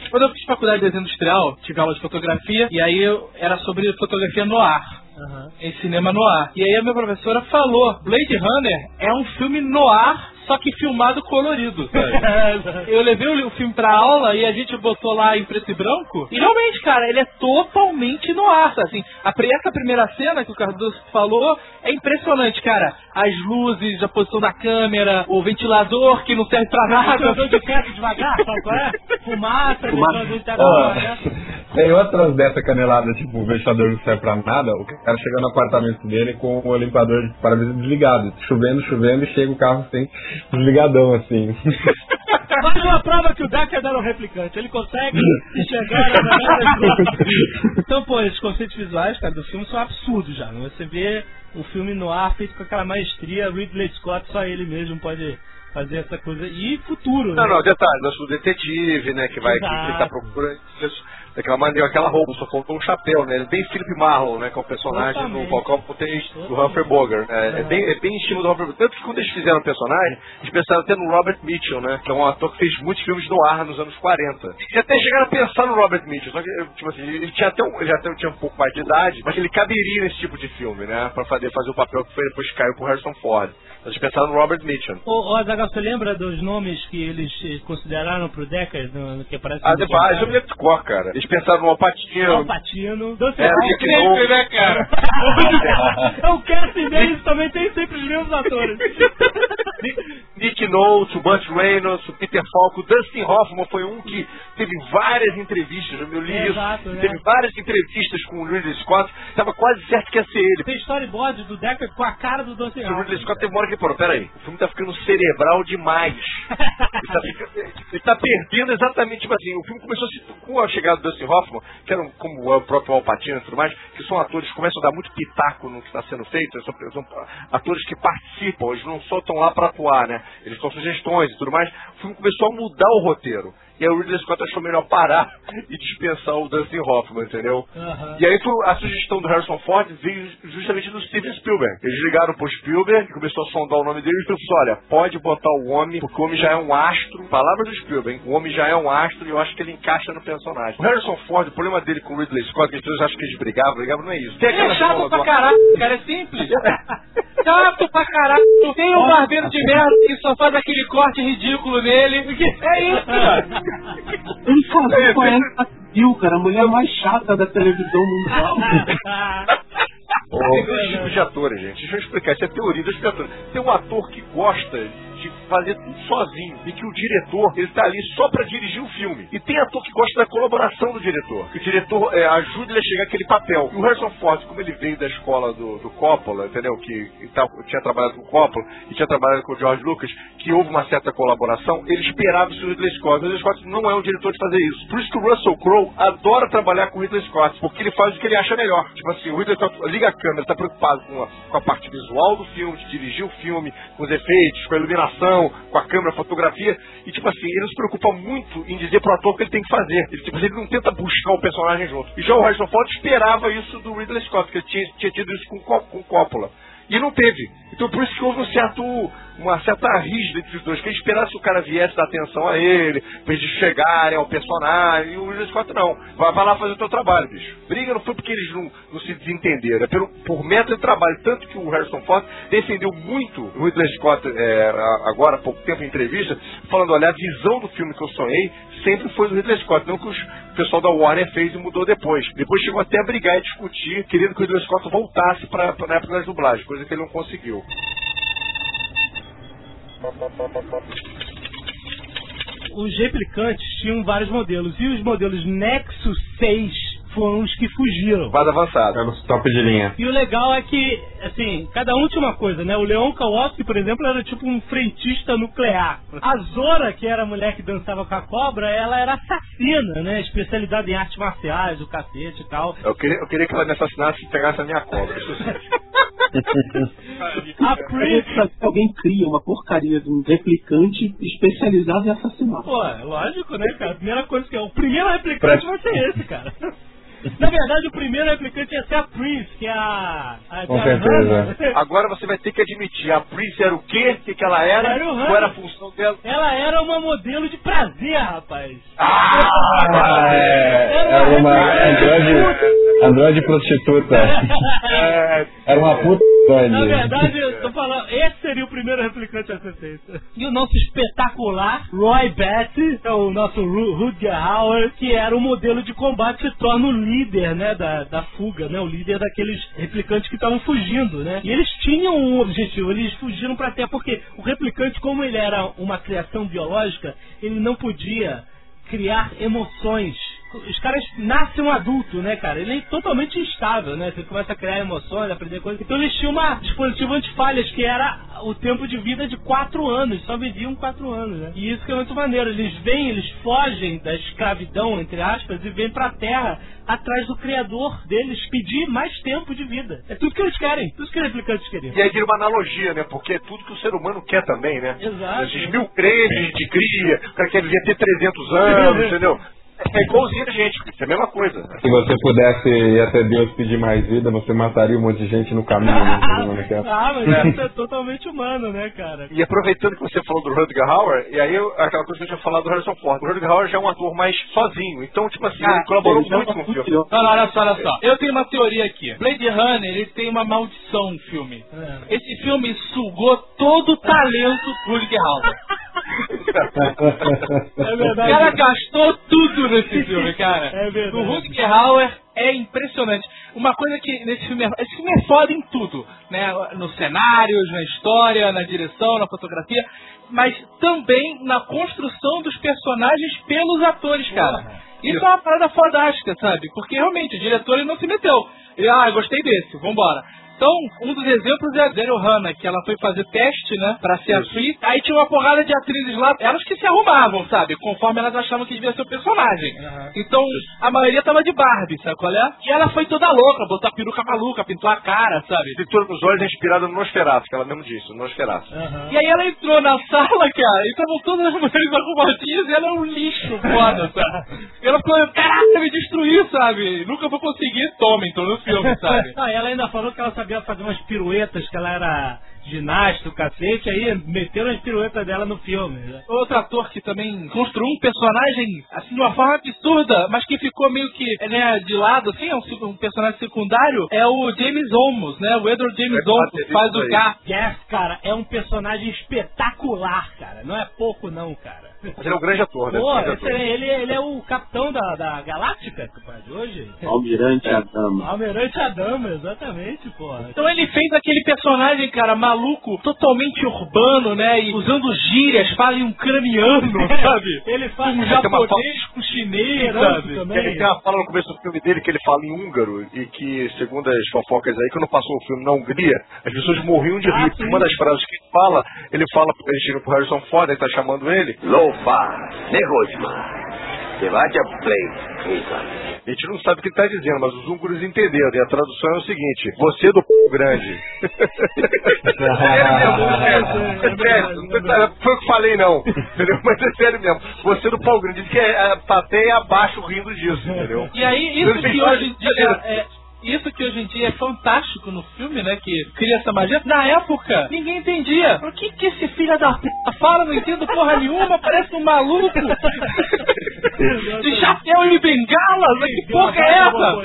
Quando eu fiz faculdade de desenho industrial, tive aula de fotografia, e aí eu, era sobre fotografia no ar. Aham. Em cinema no ar. E aí a minha professora falou: Blade Runner é um filme no ar, só que filmado colorido. sabe? Eu levei o, o filme pra aula e a gente botou lá em preto e branco. E realmente, cara, ele é totalmente no ar. Assim, a, pri- essa primeira cena que o Cardoso falou é impressionante, cara. As luzes, a posição da câmera, o ventilador que não serve pra nada. Ventilador de teto devagar, sabe qual é? Fumaça, Fumaça. teto Ó, devagar. tem outras dessa canelada, tipo, o ventilador não serve pra nada, o cara chega no apartamento dele com o limpador de para-brisa desligado, chovendo, chovendo, e chega o carro sem desligadão, assim. Mais uma prova que o Decker era um replicante. Ele consegue enxergar a. Então, pô, esses conceitos visuais, cara, do filme são absurdos já. né? Você vê o filme no ar feito com aquela maestria, Ridley Scott, só ele mesmo pode fazer essa coisa. E futuro, né? Não, não, detalhe, nós o detetive, né, que vai, que, Exato. que tá procurando isso, daquela maneira, aquela roupa, só faltou um chapéu, né, é bem Philip Marlowe, né, que é o personagem do Totalmente. Falcão Potente do Humphrey Bogart, né, é, bem, é bem estilo do Humphrey Bogart, tanto que quando eles fizeram o personagem, eles pensaram até no Robert Mitchell, né, que é um ator que fez muitos filmes no ar nos anos 40, e até chegaram a pensar no Robert Mitchell, só que, tipo assim, ele tinha até um, ele até tinha um pouco mais de idade, mas ele caberia nesse tipo de filme, né, pra fazer, fazer o papel que foi depois caiu pro Harrison Ford, então eles pensaram no Robert Mitchell. Ô, ô Azaghal, você lembra dos nomes que eles eh, consideraram pro Decker, no, no que aparece Ah, depois, eu me lembro de cor, cara. Eles pensaram no Alpatino, Al Pacino, Dustin É, Hoffman. Nick Nolte. né, cara? É o casting deles também tem sempre os mesmos atores. Nick Nolte, o Burt Reynolds, o Peter Falco, o Dustin Hoffman foi um que teve várias entrevistas, eu li É, exato, né? teve várias entrevistas com o Ridley Scott, estava quase certo que ia ser ele. Tem storyboard do Decker com a cara do Dustin O Ridley Hoffman. Scott teve uma hora que falou, peraí, o filme tá ficando cerebral demais. ele, tá ficando- ele tá perdendo exatamente, tipo assim, o filme começou a se, com a chegada do Dustin Hoffman, que eram como o próprio Al Pacino e tudo mais, que são atores que começam a dar muito pitaco no que está sendo feito, são, são atores que participam, eles não só estão lá para atuar, né? Eles dão sugestões e tudo mais. O filme começou a mudar o roteiro. E aí o Ridley Scott achou melhor parar e dispensar o Dustin Hoffman, entendeu? Aham. E aí foi a sugestão do Harrison Ford veio justamente do Steven Spielberg. Eles ligaram pro Spielberg, que começou a sondar o nome dele e falou assim, olha, pode botar o homem, porque o homem já é um astro. Palavras do Spielberg, o homem já é um astro e eu acho que ele encaixa no personagem. O Harrison Ford, o problema dele com o Ridley Scott, que as pessoas acham que eles brigavam, brigavam não é isso. Tem Ele aquela é chato pra do- caralho, cara, é simples. chato pra caralho. Tem um barbeiro de merda que só faz aquele corte ridículo nele. É isso, cara. Ele casou com ela Brasil, cara, a mulher mais chata da televisão mundial. Tem dois tipos de atores, gente. Deixa eu explicar. Isso é teoria dos atores. Tem um ator que gosta de fazer tudo sozinho e que o diretor ele tá ali só pra dirigir o filme. E tem ator que gosta da colaboração do diretor. Que o diretor é, ajuda ele a chegar àquele papel. E o Harrison Ford, como ele veio da escola do, do Coppola, entendeu? Que tinha trabalhado com o Coppola e tinha trabalhado com o George Lucas, que houve uma certa colaboração, ele esperava isso do Ridley Scott. O Ridley Scott não é um diretor de fazer isso. Por isso que o Russell Crowe adora trabalhar com o Ridley Scott, porque ele faz o que ele acha melhor. Tipo assim, o Ridley Scott liga a câmera, tá preocupado com a, com a parte visual do filme, de dirigir o filme, com os efeitos, com a iluminação, com a câmera, fotografia. E, tipo assim, ele não se preocupa muito em dizer pro ator o que ele tem que fazer. Ele, tipo, ele não tenta buscar o personagem junto. E já o Harrison Ford esperava isso do Ridley Scott, porque ele tinha, tinha tido isso com, com Coppola. E não teve. Então por isso que houve um certo, uma certa rígida entre os dois. Que ele esperasse que o cara viesse dar atenção a ele, pra eles chegarem ao personagem. E o Ridley Scott não. Vai, vai lá fazer o teu trabalho, bicho. Briga não foi porque eles não, não se desentenderam. É pelo, por método de trabalho. Tanto que o Harrison Ford defendeu muito o Ridley Scott é, agora, há pouco tempo, em entrevista, falando, olha, a visão do filme que eu sonhei sempre foi do Ridley Scott, não que os- o pessoal da Warner fez e mudou depois. Depois chegou até a brigar e discutir, querendo que o Ridley Scott voltasse para na época das dublagens, coisa que ele não conseguiu. Os replicantes tinham vários modelos e os modelos Nexus 6 foram os que fugiram. Mais avançado. É no top de linha. E o legal é que, assim, cada um tinha uma coisa, né? O Leon Kowalski, por exemplo, era tipo um frentista nuclear. A Zora, que era a mulher que dançava com a cobra, ela era assassina, né? Especializada em artes marciais, o cacete e tal. Eu queria, eu queria que ela me assassinasse e pegasse a minha cobra. Isso sim. A Pris... Alguém cria uma porcaria de um replicante especializado em assassinato. Pô, é lógico, né, cara? A primeira coisa que é. O primeiro replicante vai ser esse, cara. Na verdade, o primeiro replicante ia ser a Prince, que é a. a Com a certeza. Hannah. Agora você vai ter que admitir, a Prince era o quê? O que, que ela era? Era o Qual era a função dela? Ela era uma modelo de prazer, rapaz. Ah, é, era uma androide, androide prostituta. É, Era uma puta Na verdade, seria o primeiro replicante a ser feito. E o nosso espetacular Roy Batty, é o nosso Ru- Rutger Hauer, que era o modelo de combate que se torna o líder, né, da, da fuga, né, o líder daqueles replicantes que estavam fugindo, né. E eles tinham um objetivo, eles fugiram pra Terra, porque o replicante, como ele era uma criação biológica, ele não podia criar emoções. Os caras nascem um adulto, né, cara? Ele é totalmente instável, né? Você começa a criar emoções, aprender coisas. Então eles tinham uma dispositivo antifalhas, que era o tempo de vida de quatro anos. Só viviam quatro anos, né? E isso que é muito maneiro. Eles vêm, eles fogem da escravidão, entre aspas, e vêm pra Terra atrás do criador deles pedir mais tempo de vida. É tudo que eles querem. Tudo que os replicantes queriam. E aí vira uma analogia, né? Porque é tudo que o ser humano quer também, né? Exato. Esses mil cremes de cria, o cara quer viver até 300 anos, entendeu? É igualzinho a gente, isso é a mesma coisa. Se você pudesse ir até Deus pedir mais vida, você mataria um monte de gente no caminho. né? Ah, mas isso é totalmente humano, né, cara? E aproveitando que você falou do Rutger Hauer, e aí eu- aquela coisa que eu tinha falado do Harrison Ford. O Rutger Hauer já é um ator mais sozinho, então, tipo assim, ele colaborou Ele muito é com o filme. Não, não, olha só, olha só. Eu tenho uma teoria aqui. Blade Runner, ele tem uma maldição no filme. É. Esse filme sugou todo o talento do Rutger Hauer. É O verdade. cara gastou tudo nesse filme, cara. É verdade. O Rutger Hauer é impressionante. Uma coisa que nesse filme é, esse filme é foda em tudo, né? Nos cenários, na história, na direção, na fotografia, mas também na construção dos personagens pelos atores, cara. Isso é uma parada fodástica, sabe? Porque realmente o diretor ele não se meteu. Ele, ah, gostei desse, vambora. Então, um dos exemplos é a Daryl Hannah, que ela foi fazer teste, né, pra ser atriz. Aí tinha uma porrada de atrizes lá, elas que se arrumavam, sabe? Conforme elas achavam que devia ser o personagem. Então, a maioria tava de Barbie, sabe qual é? E ela foi toda louca, botou a peruca maluca, pintou a cara, sabe? Pintura nos olhos é inspirada no Nosferatu, que ela mesmo disse, no Nosferatu. Aham. E aí ela entrou na sala, cara, e estavam todas as mulheres arrumadinhas e ela é um lixo foda, sabe? E ela ficou, caraca, me destruiu, sabe? Nunca vou conseguir, toma, entrou no filme, sabe? Não, e ela ainda falou que ela sabia fazer umas piruetas, que ela era ginasta, o cacete, aí meteram as piruetas dela no filme. né? Outro ator que também construiu um personagem assim de uma forma absurda, mas que ficou meio que né, de lado, assim, é um, um personagem secundário, é o James Olmos, né? O Edward James É, Olmos, ter faz o. K. Yes, cara, é um personagem espetacular, cara. Não é pouco, não, cara. Mas ele é um grande ator, né? Pô, Grande ator. ele, ele é o capitão da, da Galáctica, de hoje. Almirante Adama. Almirante Adama, exatamente, porra. Então ele fez aquele personagem, cara, maluco, totalmente urbano, né? E usando gírias, fala em um craniano, sabe? Ele faz Um um japonês com chinês, sabe? Ele também. tem uma fala no começo do filme dele que ele fala em húngaro e que, segundo as fofocas aí, quando passou o filme na Hungria, as pessoas morriam de Ah, rir. sim. Uma das frases que ele fala, ele fala, ele chega pro Harrison Ford, ele tá chamando ele. Louva, Nerosma. Divide your plate, Cleveland. A gente não sabe o que ele tá dizendo, mas os húngaros entenderam. E a tradução é o seguinte: Você do p grande. sério mesmo, é, é sério. Não Foi o que falei, não. Entendeu? Mas é sério mesmo. Você do pau grande. Diz que é, a plateia abaixo rindo disso, entendeu? E aí, isso que hoje em dia é, isso que hoje em dia é fantástico no filme, né? Que cria essa magia. Na época, ninguém entendia. O que que esse filho da p fala? Não entendo porra nenhuma, parece um maluco. De chapéu e bengala? Mas que porra é essa?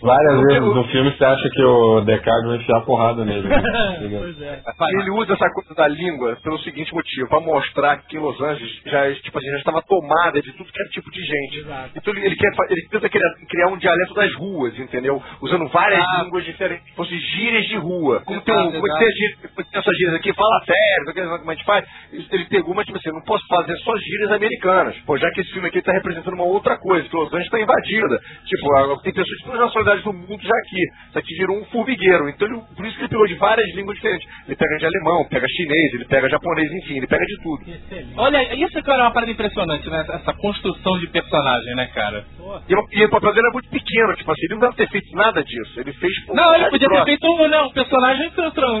Várias vezes no filme você acha que o Deckard vai enfiar porrada nele. né? Ele usa essa coisa da língua pelo seguinte motivo, pra mostrar que Los Angeles já, tipo assim, já estava tomada de tudo que é tipo de gente. Então ele, ele quer, ele tenta criar, criar um dialeto das ruas, entendeu? Usando várias Ah. línguas diferentes, como se fossem gírias de rua. Como tem, um, como tem, gíria- como tem essas gírias aqui, fala sério, como a gente faz. Ele pegou, mas tipo assim, não posso fazer só gírias americanas. Pô, já que esse filme aqui tá representando uma outra coisa, que Los Angeles tá invadida. Tipo, tem pessoas de todas as nacionalidades do mundo já aqui. Isso aqui virou um formigueiro. Então ele, por isso que ele pegou de várias línguas diferentes. Ele pega de alemão, pega chinês, ele pega japonês, enfim, ele pega de tudo. Olha, isso que era uma parada impressionante, né? Essa construção de personagem, né, cara? E, e o papel dele é muito pequeno, tipo assim, ele não deve ter feito nada disso. Ele fez por Não, ele podia ter feito um, né, um personagem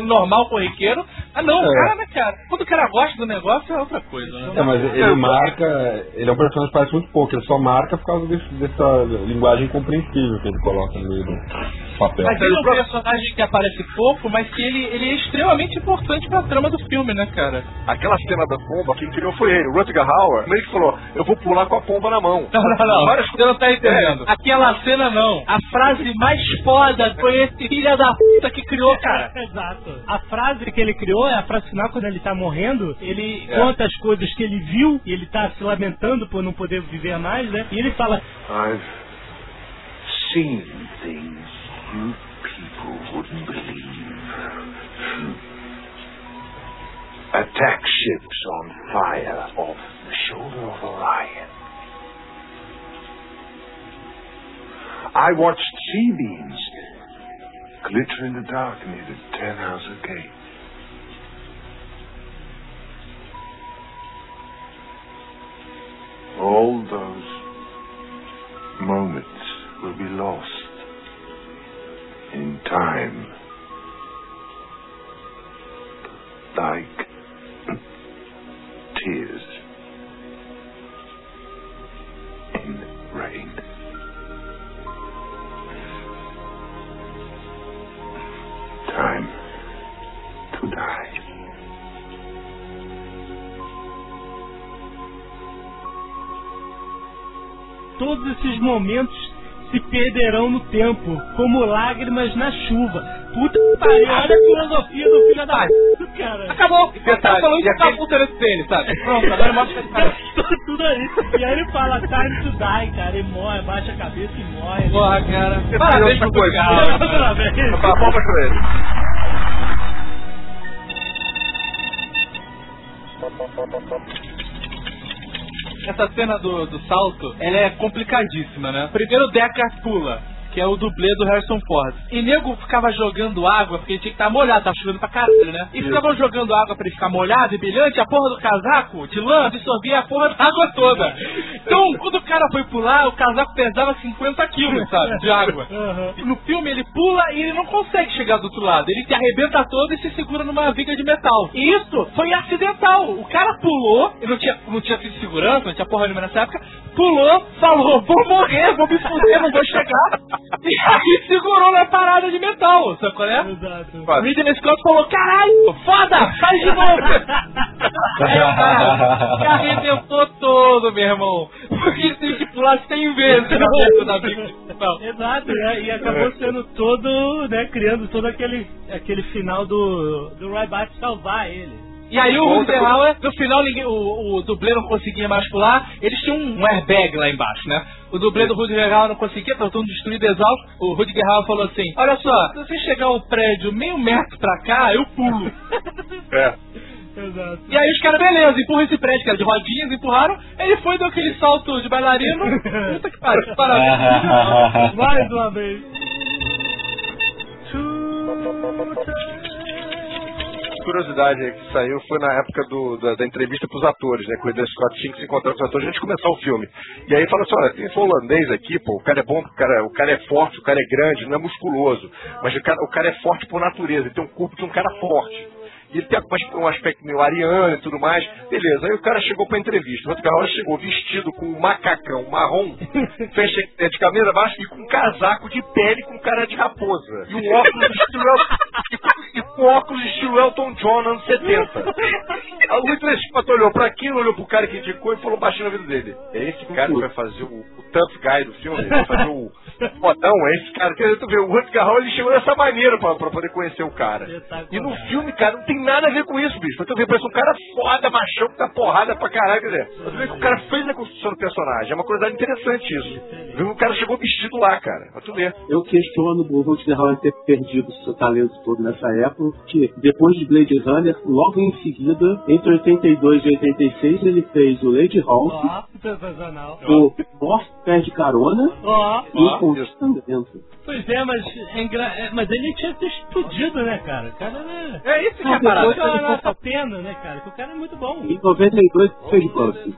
normal, corriqueiro. Ah, não, o É. cara, né, cara? Quando o cara gosta do negócio é outra coisa, né? É, mas ele marca. Ele é um personagem que parece muito pouco, ele só marca por causa desse- dessa linguagem incompreensível que ele coloca no meio do papel. Mas ele é um personagem que aparece pouco, mas que ele, ele é extremamente importante pra trama do filme, né, cara? Aquela cena da pomba, quem criou foi ele, o Rutger Hauer. Ele que falou, eu vou pular com a pomba na mão. Não, não, não. Várias Você não tá entendendo. Aquela cena não. A frase mais foda foi esse filho da puta que criou, cara. Exato. A frase que ele criou é a frase final quando ele tá morrendo. Ele É. conta as coisas que ele viu e ele tá se lamentando por não poder viver mais, né? E ele fala: I've seen things you people wouldn't believe. Attack ships on fire off the shoulder of Orion. I watched sea beams glitter in the dark near the Ten Tannhauser Gate. All those moments will be lost in time. Like tears in rain. Time to die. todos esses momentos se perderão no tempo, como lágrimas na chuva. Puta que pariu, olha a filosofia do filho da puta, cara. Acabou. Detalhe, Tá falando e que tá puta nesse dele, sabe? Pronto, agora mostra esse cara. Tudo aí. E aí ele fala, time to die, cara. Ele morre, baixa a cabeça e morre. Porra, cara. Você Parabéns pro coisa. cara. Parabéns. Palmas pra ele. Essa cena do, do salto, ela é complicadíssima, né? Primeiro o Deckard pula, que é o dublê do Harrison Ford. E nego ficava jogando água, porque ele tinha que estar molhado, tava chovendo pra caralho, né? E ficavam jogando água pra ele ficar molhado e brilhante, a porra do casaco de lã absorvia a porra da água toda. Então, quando o cara foi pular, o casaco pesava 50 quilos, sabe, de água. E No filme ele pula e ele não consegue chegar do outro lado. Ele se arrebenta todo e se segura numa viga de metal. E isso foi acidental. O cara pulou, ele não tinha, não tinha sido segurança, não tinha porra nenhuma nessa época, pulou, falou, vou morrer, vou me fuder, não vou chegar. E aí segurou na parada de metal, sabe qual é? Exato. Ridley Scott falou, caralho, foda, faz de novo. Aí o cara se arrebentou todo, meu irmão. Porque teve que pular 100 vezes na da metal. Exato, né? E acabou sendo todo, né, criando todo aquele, aquele final do, do Rybat salvar ele. E aí o Rutger Hauer, no final ninguém, o, o dublê não conseguia mais pular, eles tinham um airbag lá embaixo, né? O dublê do Rutger Hauer não conseguia, tava todo destruído, exausto. O Rutger Hauer falou assim, olha só, se você chegar um prédio meio metro pra cá, eu pulo. É. Exato. E aí os caras, beleza, empurra esse prédio, que era de rodinhas, empurraram, ele foi, deu aquele salto de bailarino, puta que pariu, parabéns. Mais uma vez. Curiosidade aí que saiu foi na época do, da, da entrevista pros atores, né? Que o Ridley Scott tinha que se encontrar com os atores antes de começar o filme. E aí fala assim, olha, tem esse holandês aqui, pô, o cara é bom, o cara, o cara é forte, o cara é grande, não é musculoso. Mas o cara, o cara é forte por natureza, ele tem um corpo de um cara forte. E ele tem um aspecto meio ariano e tudo mais. Beleza, aí o cara chegou pra entrevista. O outro cara chegou vestido com um macacão marrom, fecha de camisa baixa e com um casaco de pele com cara de raposa. E um óculos estilo e com óculos estilo Elton John anos 70. O Scott olhou pra aquilo, olhou pro cara que indicou e falou baixinho na vida dele. É esse cara que vai fazer o, o tough guy do filme, ele vai fazer o fodão, é esse cara. Quer tu vê, o Rutger Hauer ele chegou dessa maneira pra, pra poder conhecer o cara. E no filme, cara, não tem nada a ver com isso, bicho. Pra tu ver, parece um cara foda, machão, que tá porrada pra caralho, quer dizer. Pra tu ver que o cara fez a construção do personagem. É uma curiosidade interessante isso. Viu? O cara chegou vestido lá, cara. Pra tu ver. Eu questiono o Rutger Hauer ter perdido seu talento todo nessa época, porque depois de Blade Runner, logo em seguida, entre 82 e 86, ele fez o Lady Ó, sensacional. o Morph Perde Carona Ó, e o Constantino. pois é, mas, é engra- é, mas ele tinha que ter explodido, né, cara? O cara era... É isso que é parada. depois Não, essa pena, né, cara? Que o cara é muito bom. Em 92 fez Buffy.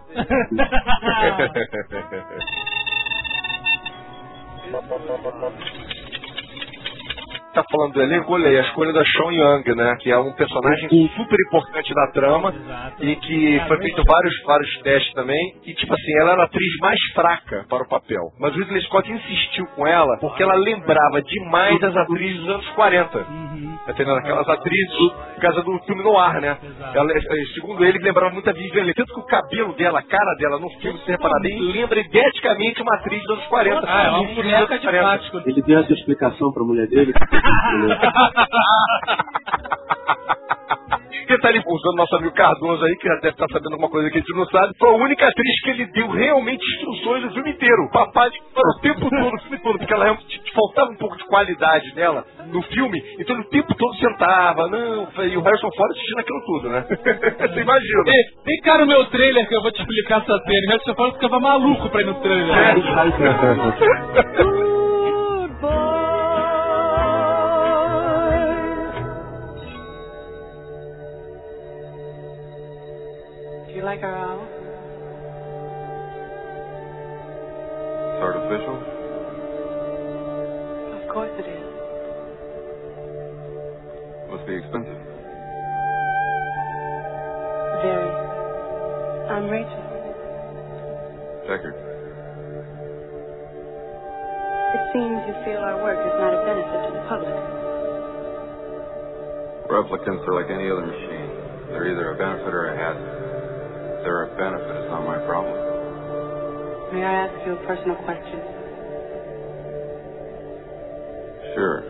Tá falando do elenco, olhei a escolha da Sean Young, né? Que é um personagem super importante da trama Exato. e que foi feito vários, vários testes também. E tipo assim, ela era a atriz mais fraca para o papel. Mas o Ridley Scott insistiu com ela porque ela lembrava demais as atrizes dos anos 40. Uhum. Entendendo? Aquelas atrizes por causa do filme no ar, né? Ela, eh, segundo ele, lembrava muito a Vivian Leigh. Tanto que o cabelo dela, a cara dela no filme, se reparar bem, lembra ideticamente uma atriz dos anos 40. Ah, é uma boneca de 40. plástico. Ele deu essa explicação pra mulher dele. Porque tá ali usando nosso amigo Cardoso aí, que já deve estar sabendo alguma coisa que a gente não sabe. Foi a única atriz que ele deu realmente instruções o filme inteiro. Papai o tempo todo, o filme todo, porque ela realmente faltava um pouco de qualidade nela no filme. Então ele o tempo todo sentava, não, e o Harrison Ford assistindo aquilo tudo, né? Você imagina. Vem cá no meu trailer que eu vou te explicar essa cena. O Harrison Ford ficava maluco pra ir no trailer. Do you like our owl? It's artificial. Of course it is. Must be expensive. Very. I'm Rachel. Deckard. It seems you feel our work is not a benefit to the public. Replicants are like any other machine. They're either a benefit or a hazard. If they're a benefit, it's not my problem. May I ask you a personal question? Sure.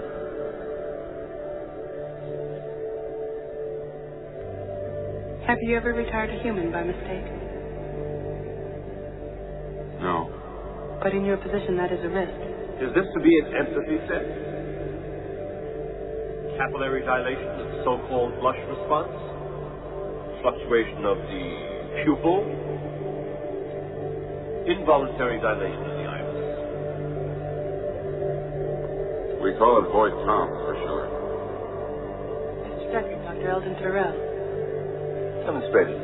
Have you ever retired a human by mistake? No. But in your position, that is a risk. Is this to be an empathy set? Capillary dilation of the so-called blush response? Fluctuation of the pupil? Involuntary dilation of the iris? We call it Voight Tom for sure. Mr. Decker, Dr. Eldon Terrell. Come, Demonstrated.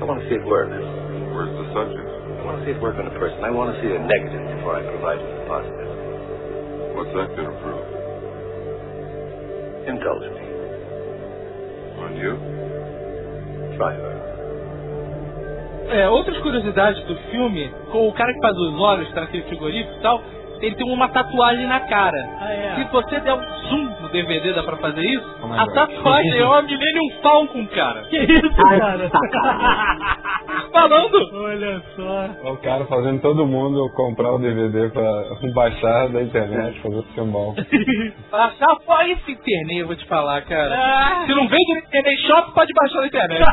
I want to see it work. Where's the subject? I want to see it work on a person. I want to see the negative before I provide you the positive. What's that going to prove? Indulge me. On you? É, outras curiosidades do filme, com o cara que faz os olhos, tá naquele frigorífico e tal, ele tem uma tatuagem na cara. Ah, é. Se você der um zoom no DVD, dá pra fazer isso? Oh my a God. tatuagem é uma Millennium Falcon, cara. Que isso, cara? Falando! Olha só. O cara fazendo todo mundo comprar o DVD pra baixar da internet, fazer o filmão. Baixar só esse internet, eu vou te falar, cara. Ah. Se não vende no internet shop, pode baixar na internet.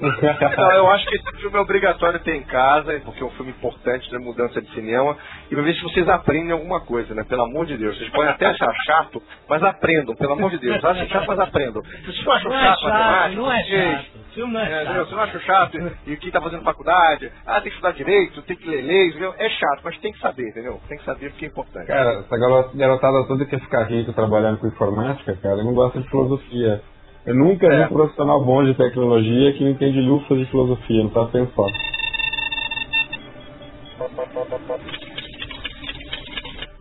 Não, eu acho que esse filme é obrigatório ter em casa, porque é um filme importante de mudança de cinema. E pra ver se vocês aprendem alguma coisa, né? Pelo amor de Deus. Vocês podem até achar chato, mas aprendam, pelo amor de Deus. Achem chato, mas aprendam. Se vocês não acham Não é chato, chato, não é vocês- chato. filme não é, É, chato. entendeu? Você não acha chato? E quem tá fazendo faculdade, ah, tem que estudar direito, tem que ler leis, entendeu? É chato, mas tem que saber, entendeu? Tem que saber porque é importante. Cara, essa garo- garotada toda que quer ficar rico trabalhando com informática, cara, não gosta de filosofia. Eu nunca vi É. um profissional bom de tecnologia que não entende lufa de filosofia, não sabe pensar.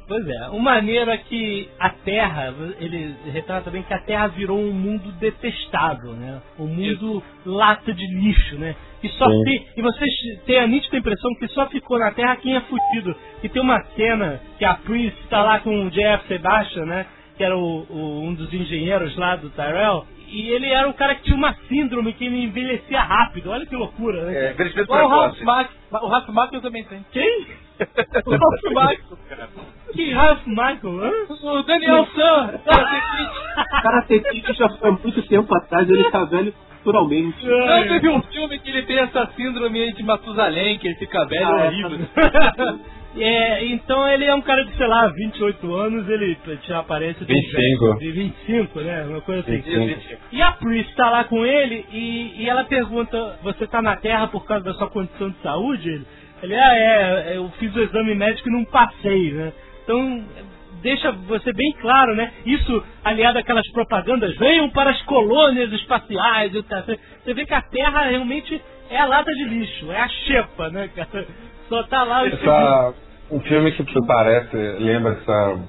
Pois é, o maneiro é que a Terra, ele retrata bem que a Terra virou um mundo detestável, né? Um mundo lata de lixo, né? E só Sim. tem, e vocês têm a nítida impressão que só ficou na Terra quem é fudido. E tem uma cena que a Prince tá lá com o Jeff Sebastian, né? Que era o, o- um dos engenheiros lá do Tyrell. E ele era um cara que tinha uma síndrome que ele envelhecia rápido. Olha que loucura, né? É, envelhecimento o Ralph precoce. Mac, o Ralph Macchio também tem. Quem? O Ralph Macchio, cara. Que Ralph Michael, hã? O Daniel San, Karate Kid já foi há muito tempo atrás, ele tá velho naturalmente. Não, teve um filme que ele tem essa síndrome aí de Matusalém, que ele fica velho, Ah, é, horrível. É, então ele é um cara de, sei lá, 28 anos, ele tinha aparência de 25. de 25, né? Uma coisa assim. 25. E a Pris tá lá com ele e, e ela pergunta, você tá na Terra por causa da sua condição de saúde? Ele, ele ah, é, eu fiz o exame médico e não passei, né? Então, deixa você bem claro, né? Isso aliado àquelas propagandas, venham para as colônias espaciais e tal. Você vê que a Terra realmente é a lata de lixo, é a xepa, né, cara? Só tá lá o Essa, um filme que parece, lembra essa.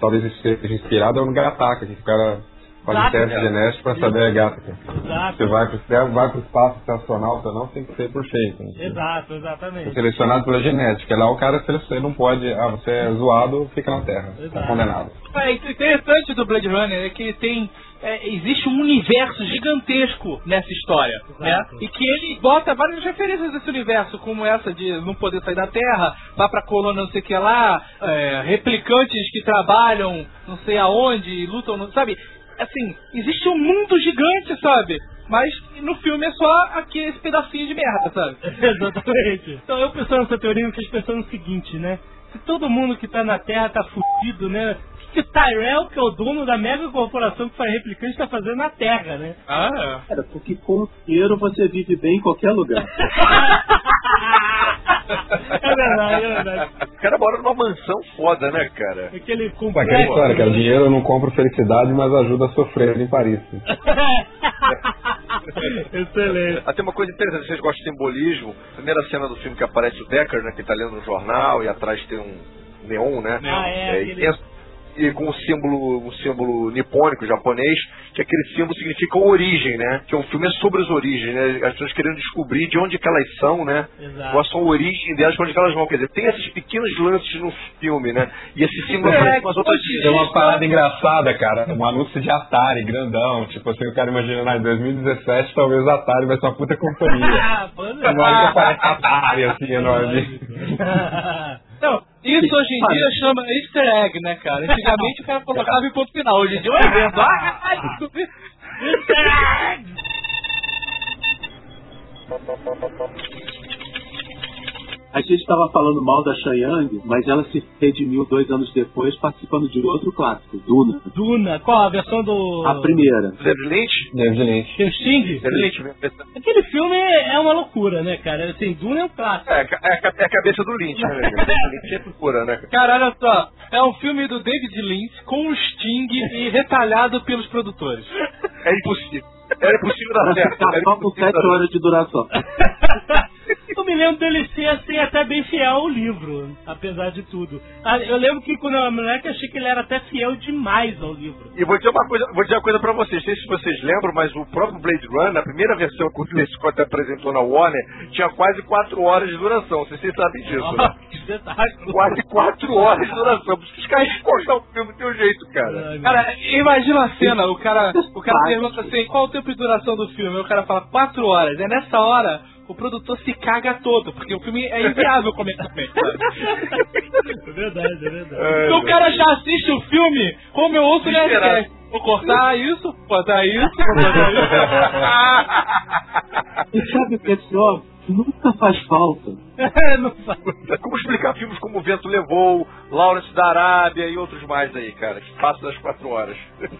Talvez isso seja inspirado é o Gataca, que o cara faz Exato. teste genético pra saber a gata. Exato. Você vai pro, vai pro espaço estacional, você não tem que ser perfeito. né? Exato, É exatamente. selecionado pela genética. Lá o cara, se você não pode. Ah, você é zoado, fica na Terra. Tá Exato. condenado. É interessante do Blade Runner é que ele tem. É, existe um universo gigantesco nessa história, né? E que ele bota várias referências desse universo, como essa de não poder sair da Terra, vá pra colônia não sei o que lá, é, replicantes que trabalham não sei aonde, e lutam, sabe? Assim, existe um mundo gigante, sabe? Mas no filme é só aqui esse pedacinho de merda, sabe? Exatamente. Então eu pensando nessa teoria, eu fiz pensando no seguinte, né? Se todo mundo que tá na Terra tá fudido, né? O que Tyrell, que é o dono da mega corporação que faz replicante, tá fazendo na Terra, né? Ah, Cara, porque com dinheiro você vive bem em qualquer lugar. É verdade, é verdade. O cara mora numa mansão foda, né, cara? Aquele Pô, aquela complexo. história, cara. Dinheiro não compra felicidade, mas ajuda a sofrer em Paris. Excelente. Até uma coisa interessante, vocês gostam de simbolismo. Primeira cena do filme que aparece o Decker, né, que tá lendo um jornal e atrás tem um neon, né? Ah, é, e, aquele- e com um símbolo, um símbolo nipônico japonês, que aquele símbolo significa origem, né? Que o filme é sobre as origens, né? As pessoas querendo descobrir de onde que elas são, né? Exato. Qual a sua origem delas, onde que elas vão. Quer dizer, tem esses pequenos lances no filme, né? E esse símbolo É, com as outras Tem uma parada engraçada, cara. Um anúncio de Atari, grandão. Tipo assim, o cara imagina, lá em 2017, talvez o Atari vai ser uma puta companhia. Ah, é. Aparece Atari, assim, enorme. Não, isso hoje em dia chama easter egg, né, cara? Antigamente o cara colocava em ponto final. Hoje em dia um evento. Ah, ai, descobri. A gente estava falando mal da Shayang, mas ela se redimiu dois anos depois participando de outro clássico, Duna. Duna, qual a versão do. A primeira. David Lynch? David Lynch. Tem o Sting? David Lynch. Aquele filme é uma loucura, né, cara? Assim, Duna é um clássico. É, é, a- é a cabeça do Lynch, né? velho? Lynch é procura, né? Cara, olha só. É um filme do David Lynch com o Sting e retalhado pelos produtores. É impossível. Era impossível dar certo. Era só com sete horas de duração. Eu me lembro dele ser assim, até bem fiel ao livro, apesar de tudo. Ah, Eu lembro que quando eu era moleque, eu achei que ele era até fiel demais ao livro. E vou dizer uma coisa, vou dizer uma coisa pra vocês, não sei se vocês lembram, mas o próprio Blade Runner, a primeira versão que o Ridley Scott apresentou na Warner, tinha quase 4 horas de duração. Vocês sabem disso, né? Ah, que detalhe. Quase 4 horas de duração. Os caras cortam o filme do teu jeito, cara. Ai, Cara, imagina a cena, o cara, o cara pergunta assim, qual o tempo de duração do filme? Aí o cara fala, quatro horas. É nessa hora, o produtor se caga todo, porque o filme é inviável comercialmente? É verdade, é verdade. É, Então o cara já assiste o filme como eu ouço o Desesperado. Nerdcast. Vou cortar isso, botar isso, vou botar isso. E sabe o que é pior? Nunca faz falta. Não faz. Como explicar filmes como O Vento Levou, Lawrence da Arábia e outros mais aí, cara, que passam das 4 horas.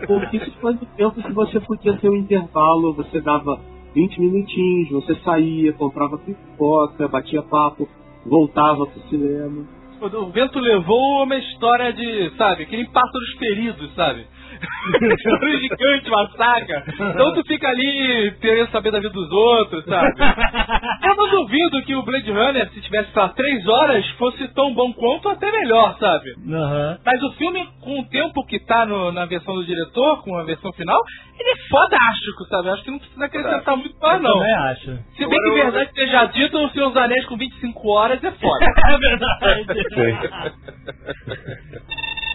Porque isso foi do tempo que você podia ter um intervalo, você dava 20 minutinhos, você saía, comprava pipoca, batia papo, voltava pro cinema. O vento levou uma história de, sabe, que nem pássaros feridos, sabe? História gigante, uma saga. Então tu fica ali querendo saber da vida dos outros, sabe? Eu não duvido que o Blade Runner, se tivesse, sei lá, três horas, fosse tão bom quanto, até melhor, sabe? Aham. Mas o filme, com o tempo que tá no- na versão do diretor, com a versão final, ele é fodástico, sabe? Acho que não precisa acrescentar muito mais, Eu não. também acho. Se bem que verdade seja dito, o Senhor dos Anéis com 25 horas é foda. É verdade.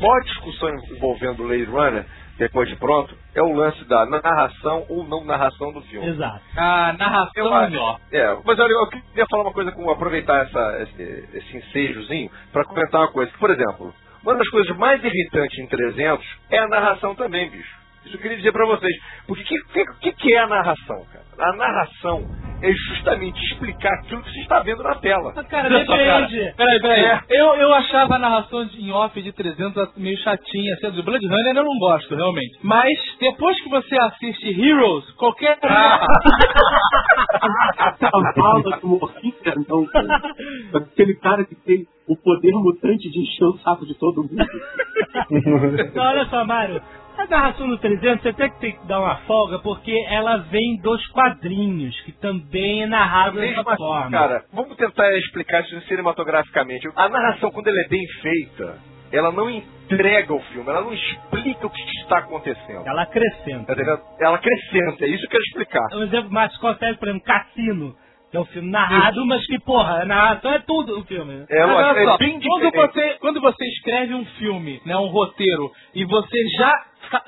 maior discussão envolvendo o Blade Runner, depois de pronto, é o lance da narração ou não narração do filme. Exato. A narração é melhor. É, mas olha, eu queria falar uma coisa com aproveitar essa, esse, esse ensejozinho para comentar uma coisa. Por exemplo, uma das coisas mais irritantes em 300 é a narração também, bicho. Isso eu queria dizer para vocês. Porque o que, que, que é a narração, cara? A narração é justamente explicar aquilo que você está vendo na tela. Cara, Olha só, cara. depende. Peraí, peraí. É. Eu, eu achava a narração de- em off de 300 meio chatinha. Assim, do Blood Runner eu não gosto, realmente. Mas, depois que você assiste Heroes, qualquer... Fala do morfina, não, cara. Aquele cara que tem o poder mutante de encher o saco de todo mundo. Não, olha só, Mário. A narração do 300 você até que tem que dar uma folga, porque ela vem dos quadrinhos, que também é narrado dessa assim, forma. cara, vamos tentar explicar isso cinematograficamente. A narração, quando ela é bem feita, ela não entrega o filme, ela não explica o que está acontecendo. Ela acrescenta. Entendendo? Ela acrescenta, é isso que eu quero explicar. Um exemplo mais consegue, por exemplo, Cassino. É um filme narrado, mas que, porra, a narração é tudo o filme. É, Mas olha só, é bem quando diferente. você, quando você escreve um filme, né, um roteiro, e você já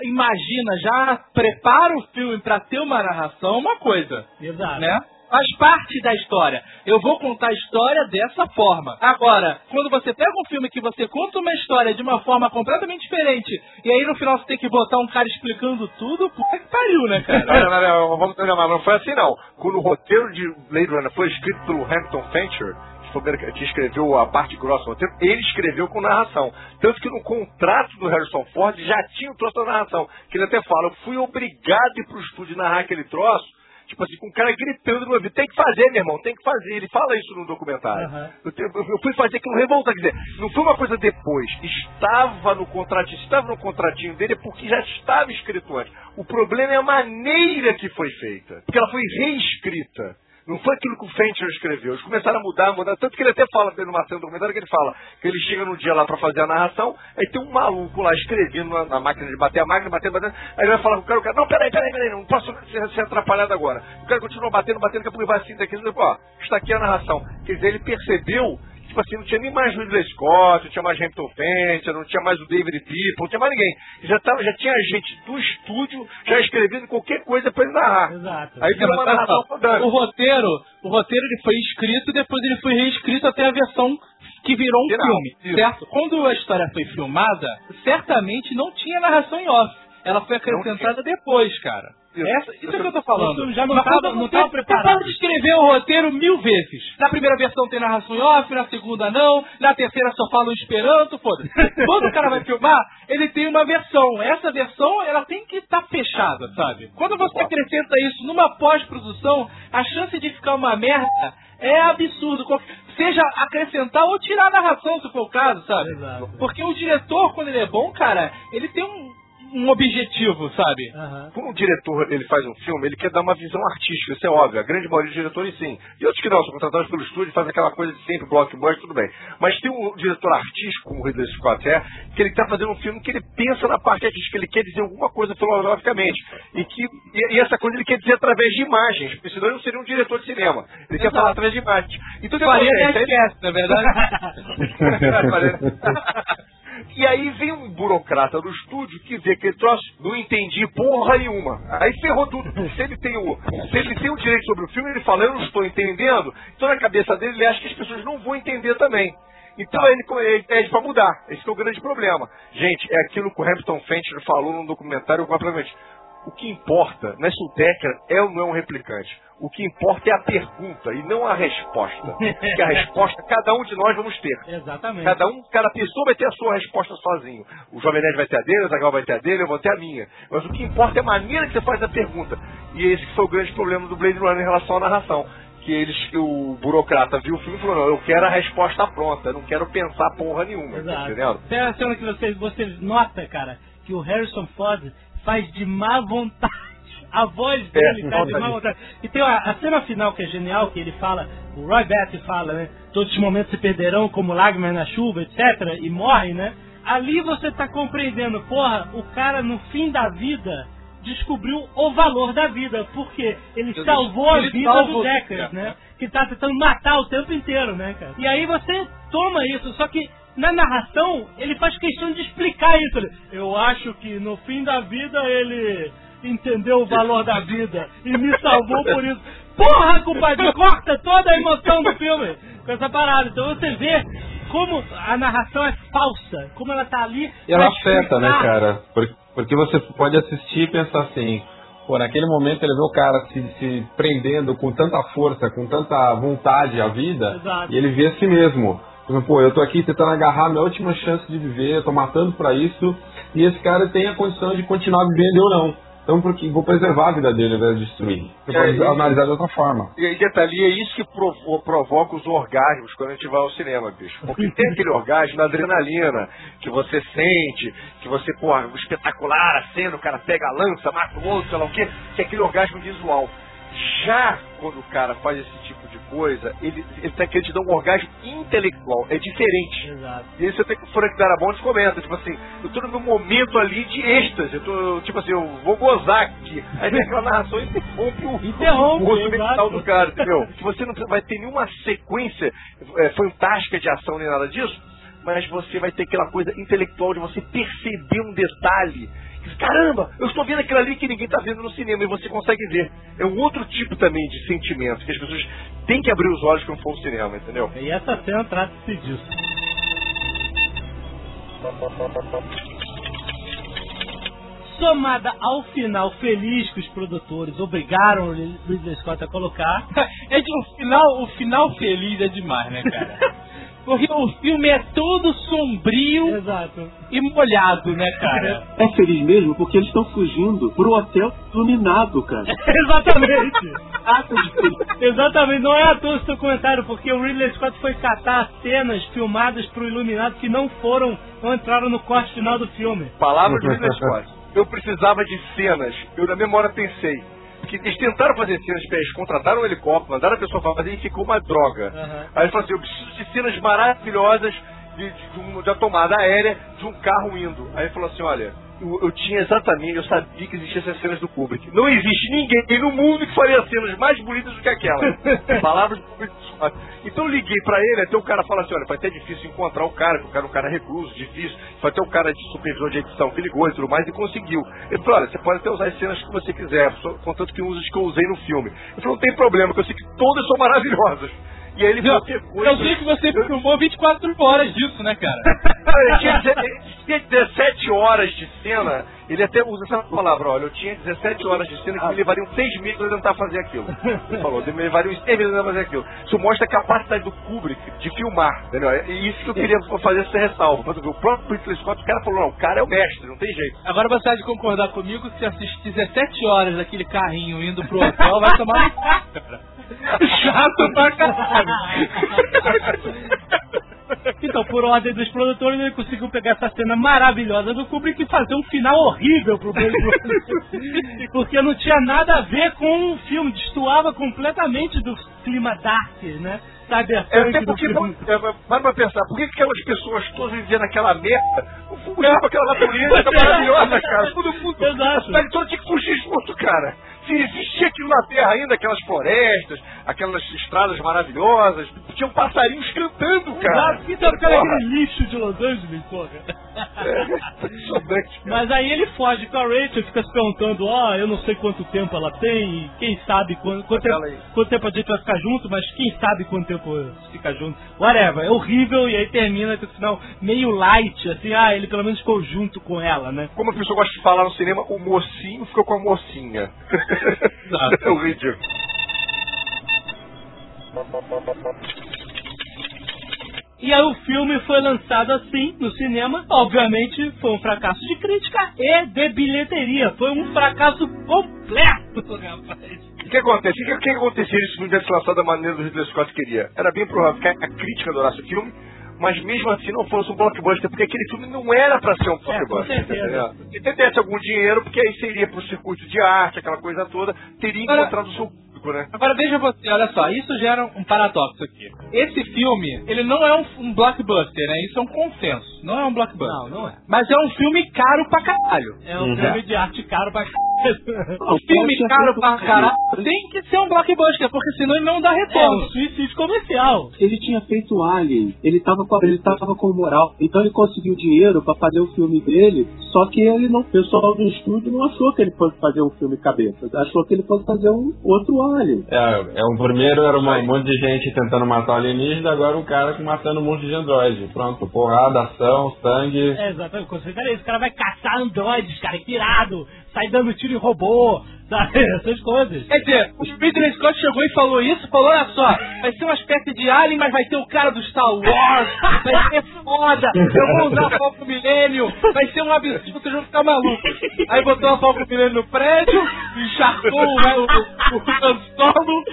imagina, já prepara o filme pra ter uma narração, é uma coisa, Exato. né? Faz parte da história. Eu vou contar a história dessa forma. Agora, quando você pega um filme que você conta uma história de uma forma completamente diferente, e aí no final você tem que botar um cara explicando tudo, puta que pariu, né, cara? Não, não, não, vamos não, mas não foi assim não. Quando o roteiro de Blade Runner foi escrito pelo Hampton Fancher, o cara que escreveu a parte grossa do roteiro, ele escreveu com narração. Tanto que no contrato do Harrison Ford já tinha o troço da narração. Que ele até fala, eu fui obrigado a ir pro estúdio narrar aquele troço, tipo assim, com um cara gritando no meu ouvido, tem que fazer, meu irmão, tem que fazer. Ele fala isso no documentário. Aham. Eu, eu fui fazer aquilo revoltar, quer dizer, não foi uma coisa depois, estava no contratinho, estava no contratinho dele porque já estava escrito antes. O problema é a maneira que foi feita, porque ela foi reescrita. Não foi aquilo que o Fincher escreveu. Eles começaram a mudar, mudar. Tanto que ele até fala no Marcelo documentário que ele fala que ele chega no dia lá pra fazer a narração, aí tem um maluco lá escrevendo na, na máquina de bater, a máquina batendo, batendo. Aí ele vai falar com o cara, o cara, não, peraí, peraí, peraí, não posso ser, ser atrapalhado agora. O cara continua batendo, batendo, daqui a pouco ele vai assim daqui, ó, está aqui a narração. Quer dizer, ele percebeu tipo assim, não tinha nem mais Ridley Scott, não tinha mais Hampton Fancher, não tinha mais o David People, não tinha mais ninguém. Já, tava, já tinha gente do estúdio já escrevendo qualquer coisa pra ele narrar. Exato. Aí virou uma narração fodante. O roteiro, o roteiro ele foi escrito e depois ele foi reescrito até a versão que virou um Final, filme, isso. certo? Quando a história foi filmada, certamente não tinha narração em off. Ela foi acrescentada depois, cara. Isso. Essa, isso é que eu tô falando. Filme já não Mas tava- quando não tava preparado. pode escrever o roteiro mil vezes. Na primeira versão tem narração em off, na segunda não, na terceira só fala o esperanto, foda-se. Quando o cara vai filmar, ele tem uma versão. Essa versão, ela tem que estar fechada, sabe? Quando você acrescenta isso numa pós-produção, a chance de ficar uma merda é absurdo. Seja acrescentar ou tirar a narração, se for o caso, sabe? Exato. Porque o diretor, quando ele é bom, cara, ele tem um, um objetivo, sabe? Aham. Quando um diretor ele faz um filme, ele quer dar uma visão artística, isso é óbvio. A grande maioria dos diretores sim. E outros que não, são contratados pelo estúdio, fazem aquela coisa de sempre, blockbuster, tudo bem. Mas tem um diretor artístico, como o Ridley Scott é, que ele está fazendo um filme que ele pensa na parte artística, ele quer dizer alguma coisa filosoficamente. E, que, e, e essa coisa ele quer dizer através de imagens, porque senão ele não seria um diretor de cinema. Ele quer Exato. falar através de imagens. Então, o que Faria acontece? esquece, na verdade. E aí vem um burocrata do estúdio que vê que ele troço, não entendi porra nenhuma. Aí ferrou tudo. Se ele tem o, se ele tem o direito sobre o filme, ele fala, eu não estou entendendo. Então na cabeça dele ele acha que as pessoas não vão entender também. Então ele, ele pede pra mudar. Esse é o grande problema. Gente, é aquilo que o Hampton Fancher falou num documentário completamente. O que importa o Decker é ou não é um replicante. O que importa é a pergunta e não a resposta. Porque a resposta, cada um de nós vamos ter. Exatamente. Cada um, cada pessoa vai ter a sua resposta sozinho. O Jovem Nerd vai ter a dele, o Zagal vai ter a dele, eu vou ter a minha. Mas o que importa é a maneira que você faz a pergunta. E esse que foi o grande problema do Blade Runner em relação à narração. Que eles, que o burocrata viu o filme e falou, não, eu quero a resposta pronta, eu não quero pensar porra nenhuma, tá Exato. entendendo? Tem a cena que você, você nota, cara, que o Harrison Ford faz de má vontade. A voz dele É, tá de má vontade. E tem a, a cena final que é genial, que ele fala, o Roy Batty fala, né? Todos os momentos se perderão como lágrimas na chuva, etc. E morre, né? Ali você tá compreendendo, porra, o cara no fim da vida descobriu o valor da vida, porque ele Ele- salvou a ele vida salvou- do Deckard, né? Que tá tentando matar o tempo inteiro, né, cara? E aí você toma isso, só que na narração ele faz questão de explicar isso. Eu acho que no fim da vida ele entendeu o valor da vida e me salvou por isso. Porra, compadre, corta toda a emoção do filme com essa parada. Então você vê como a narração é falsa, como ela tá ali. E ela afeta, né, cara? Por- Porque você pode assistir e pensar assim, pô, naquele momento ele vê o cara se, se prendendo com tanta força, com tanta vontade à vida, Exato. e ele vê a si mesmo. Tipo, Pô, eu tô aqui tentando agarrar minha última chance de viver, eu tô matando pra isso, e esse cara tem a condição de continuar vivendo ou não. Então, porque vou preservar a vida dele ao invés de destruir. Você É, pode e- analisar de outra forma. E aí, detalhe, é isso que provo- provoca os orgasmos quando a gente vai ao cinema, bicho. Porque tem aquele orgasmo da adrenalina que você sente, que você, porra, espetacular, a cena, o cara pega a lança, mata o outro, sei lá o quê, que é aquele orgasmo visual. Já quando o cara faz esse tipo de coisa, ele, ele tá querendo te dar um orgasmo intelectual. É diferente. Exato. E isso até que o Frank Darabont comenta, tipo assim, eu tô no momento ali de êxtase, eu tô, tipo assim, eu vou gozar aqui. Aí vem aquela narração e interrompe o, Interrompe, mental do cara, entendeu? Que você não vai ter nenhuma sequência é, fantástica de ação nem nada disso, mas você vai ter aquela coisa intelectual de você perceber um detalhe. Caramba, eu estou vendo aquilo ali que ninguém está vendo no cinema e você consegue ver. É um outro tipo também de sentimento que as pessoas têm que abrir os olhos quando for ao cinema, entendeu? E essa cena trata-se disso. Somada ao final feliz que os produtores obrigaram o Ridley Scott a colocar. É que o final, o final feliz é demais, né, cara? Porque o filme é todo sombrio Exato. e molhado, né, cara? É feliz mesmo porque eles estão fugindo pro hotel iluminado, cara. Exatamente. Felicidade. Exatamente, não é à toa o seu comentário, porque o Ridley Scott foi catar cenas filmadas pro Iluminado que não foram, não entraram no corte final do filme. Palavra de Ridley Scott. Eu precisava de cenas. Eu na mesma hora pensei. Que eles tentaram fazer cenas, eles contrataram um helicóptero, mandaram a pessoa fazer e ficou uma droga. Aham. Aí ele falou assim, eu preciso de cenas maravilhosas de, de, de um- da tomada aérea de um carro indo. Aí ele falou assim, olha, eu, eu tinha exatamente, eu sabia que existiam essas cenas do Kubrick. Não existe ninguém no mundo que faria cenas mais bonitas do que aquela. Palavras. Então eu liguei pra ele, até o cara fala assim, olha, vai ser difícil encontrar o cara, porque o cara é um cara recluso, difícil. Foi até o cara de supervisor de edição que ligou e tudo mais e conseguiu. Ele falou, olha, você pode até usar as cenas que você quiser, só- contanto que use as que eu usei no filme. Ele falou, não tem problema, que eu sei que todas são maravilhosas. E aí ele Eu, pegou eu sei que você filmou 24 horas disso, né, cara? ele tinha, tinha 17 horas de cena. Ele até usa essa palavra, olha, eu tinha 17 horas de cena que me levariam 6 meses pra tentar fazer aquilo. Ele falou, me levariam 6 meses pra fazer aquilo. Isso mostra a capacidade do Kubrick de filmar, entendeu? É isso que eu queria fazer essa ressalva. Mas O próprio Ridley Scott, o cara falou, não, o cara é o mestre, não tem jeito. Agora você de concordar comigo que se assistir 17 horas daquele carrinho indo pro hotel, vai tomar no cu, cara. Chato pra caralho. Então, por ordem dos produtores, ele conseguiu pegar essa cena maravilhosa do Kubrick e fazer um final horrível pro Blade Runner. Porque não tinha nada a ver com o filme, destoava completamente do clima dark, né? É, até porque, é, para pra pensar, por que que aquelas pessoas todas vivendo aquela merda fugiam pra aquela natureza maravilhosa, cara? Todo mundo, a cidade toda tinha que fugir junto, cara. Se existia aquilo na Terra ainda, aquelas florestas, aquelas estradas maravilhosas, tinham passarinhos cantando, cara. Exato, então cara aquele lixo de Los Angeles, porra. É. Mas aí ele foge com a Rachel, fica se perguntando, ó, eu não sei quanto tempo ela tem, e quem sabe quanto, quanto, tempo, aí. quanto tempo a gente vai ficar junto, mas quem sabe quanto tempo fica junto. Whatever, é horrível, e aí termina com o final meio light, assim, ah, ele pelo menos ficou junto com ela, né? Como a pessoa gosta de falar no cinema, o mocinho ficou com a mocinha. é horrível. E aí o filme foi lançado assim no cinema. Obviamente foi um fracasso de crítica e de bilheteria. Foi um fracasso completo, rapaz. O que acontece? O que, que aconteceria se o filme tivesse lançado da maneira do Ridley Scott queria? Era bem provável que a crítica adorasse o filme, mas mesmo assim não fosse um blockbuster, porque aquele filme não era pra ser um blockbuster. É, certeza. entendeu? Se desse algum dinheiro, porque aí seria pro circuito de arte, aquela coisa toda, teria encontrado o seu público, né? Agora veja você, olha só, isso gera um paradoxo aqui. Esse filme, ele não é um, um blockbuster, né? Isso é um consenso. Não é um blockbuster. Não, não é. Mas é um filme caro pra caralho. É um Uhum. filme de arte caro pra c****. Um filme caro pra caralho tem que ser um blockbuster, porque senão ele não dá É um retorno. suicídio comercial. Ele tinha feito Alien, ele tava com, ele tava com moral, então ele conseguiu dinheiro pra fazer o filme dele, só que ele não, o pessoal do estúdio não achou que ele fosse fazer um filme cabeça, achou que ele fosse fazer um outro É, é um primeiro era uma- um monte de gente tentando matar o alienígena, agora um cara matando um monte de androide. Pronto, porrada, ação, sangue. É, exatamente. Fala isso, o cara vai caçar androides, cara, que irado. Sai dando tiro em robô, sabe? Essas coisas. Quer dizer, o Ridley Scott chegou e falou isso, falou, olha só, vai ser uma espécie de Alien, mas vai ter o cara do Star Wars, vai ser foda, eu vou usar a Falco Milênio, vai ser um absurdo, vocês vão ficar malucos. Aí botou a Falco Milênio no prédio, encharcou o, o, o, o Han Solo.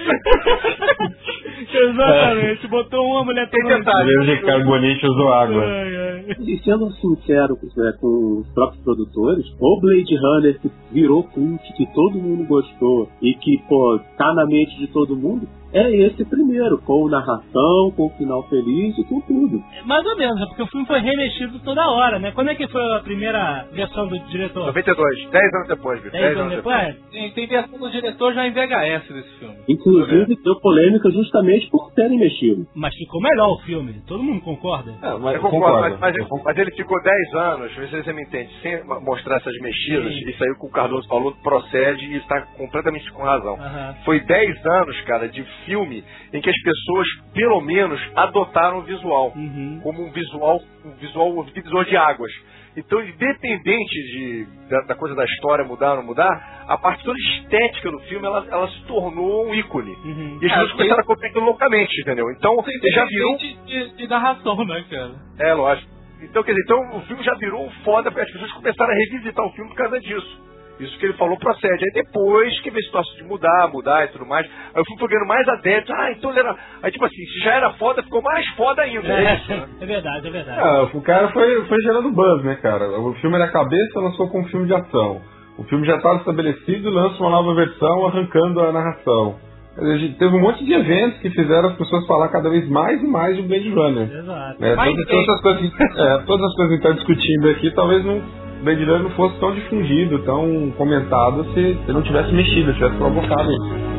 Exatamente. Botou uma mulher. Em vez de carbonite usou água. Ai, ai. E sendo sincero é, com os próprios produtores, o Blade Runner que virou cult, que todo mundo gostou e que, pô, tá na mente de todo mundo, é esse primeiro, com narração, com final feliz e com tudo. Mais ou menos, é porque o filme foi remexido toda hora, né? Quando é que foi a primeira versão do diretor? 92, 10 anos depois, Vitor. 10 anos depois? Tem, tem versão do diretor já em VHS desse filme. Inclusive, deu polêmica justamente por terem mexido. Mas ficou melhor o filme, todo mundo concorda? É, mas Eu concordo, mas, mas, eu concordo. mas ele ficou 10 anos, vê se você me entende, sem mostrar essas mexidas, Sim. isso aí o que o Cardoso falou procede e está completamente com razão. Foi 10 anos, cara, de filme em que as pessoas, pelo menos, adotaram o visual. Uhum. Como um visual, um visual, um divisor de águas. Então, independente de, da, da coisa da história mudar ou não mudar, a parte toda estética do filme, ela, ela se tornou um ícone. Uhum. E as É, pessoas começaram a competir loucamente, entendeu? Então, já virou de, de, de narração, né, cara? é, lógico. Então, quer dizer, então o filme já virou foda, as pessoas começaram a revisitar o filme por causa disso. Isso que ele falou procede. Aí depois que veio a situação de mudar, mudar e tudo mais, aí o filme foi ganhando mais adeptos. Ah, então ele era. Aí tipo assim, se já era foda, ficou mais foda ainda. É isso, né? É, é verdade, é verdade. Ah, o cara foi, foi gerando buzz, né, cara? O filme era cabeça, lançou com um filme de ação. O filme já estava estabelecido e lança uma nova versão arrancando a narração. A gente teve um monte de eventos que fizeram as pessoas falar cada vez mais e mais de Blade Runner. Exato. É, todas, todas as coisas, é, todas as coisas que a gente está discutindo aqui, talvez não Blade Runner não fosse tão difundido, tão comentado se, se não tivesse mexido, tivesse provocado isso.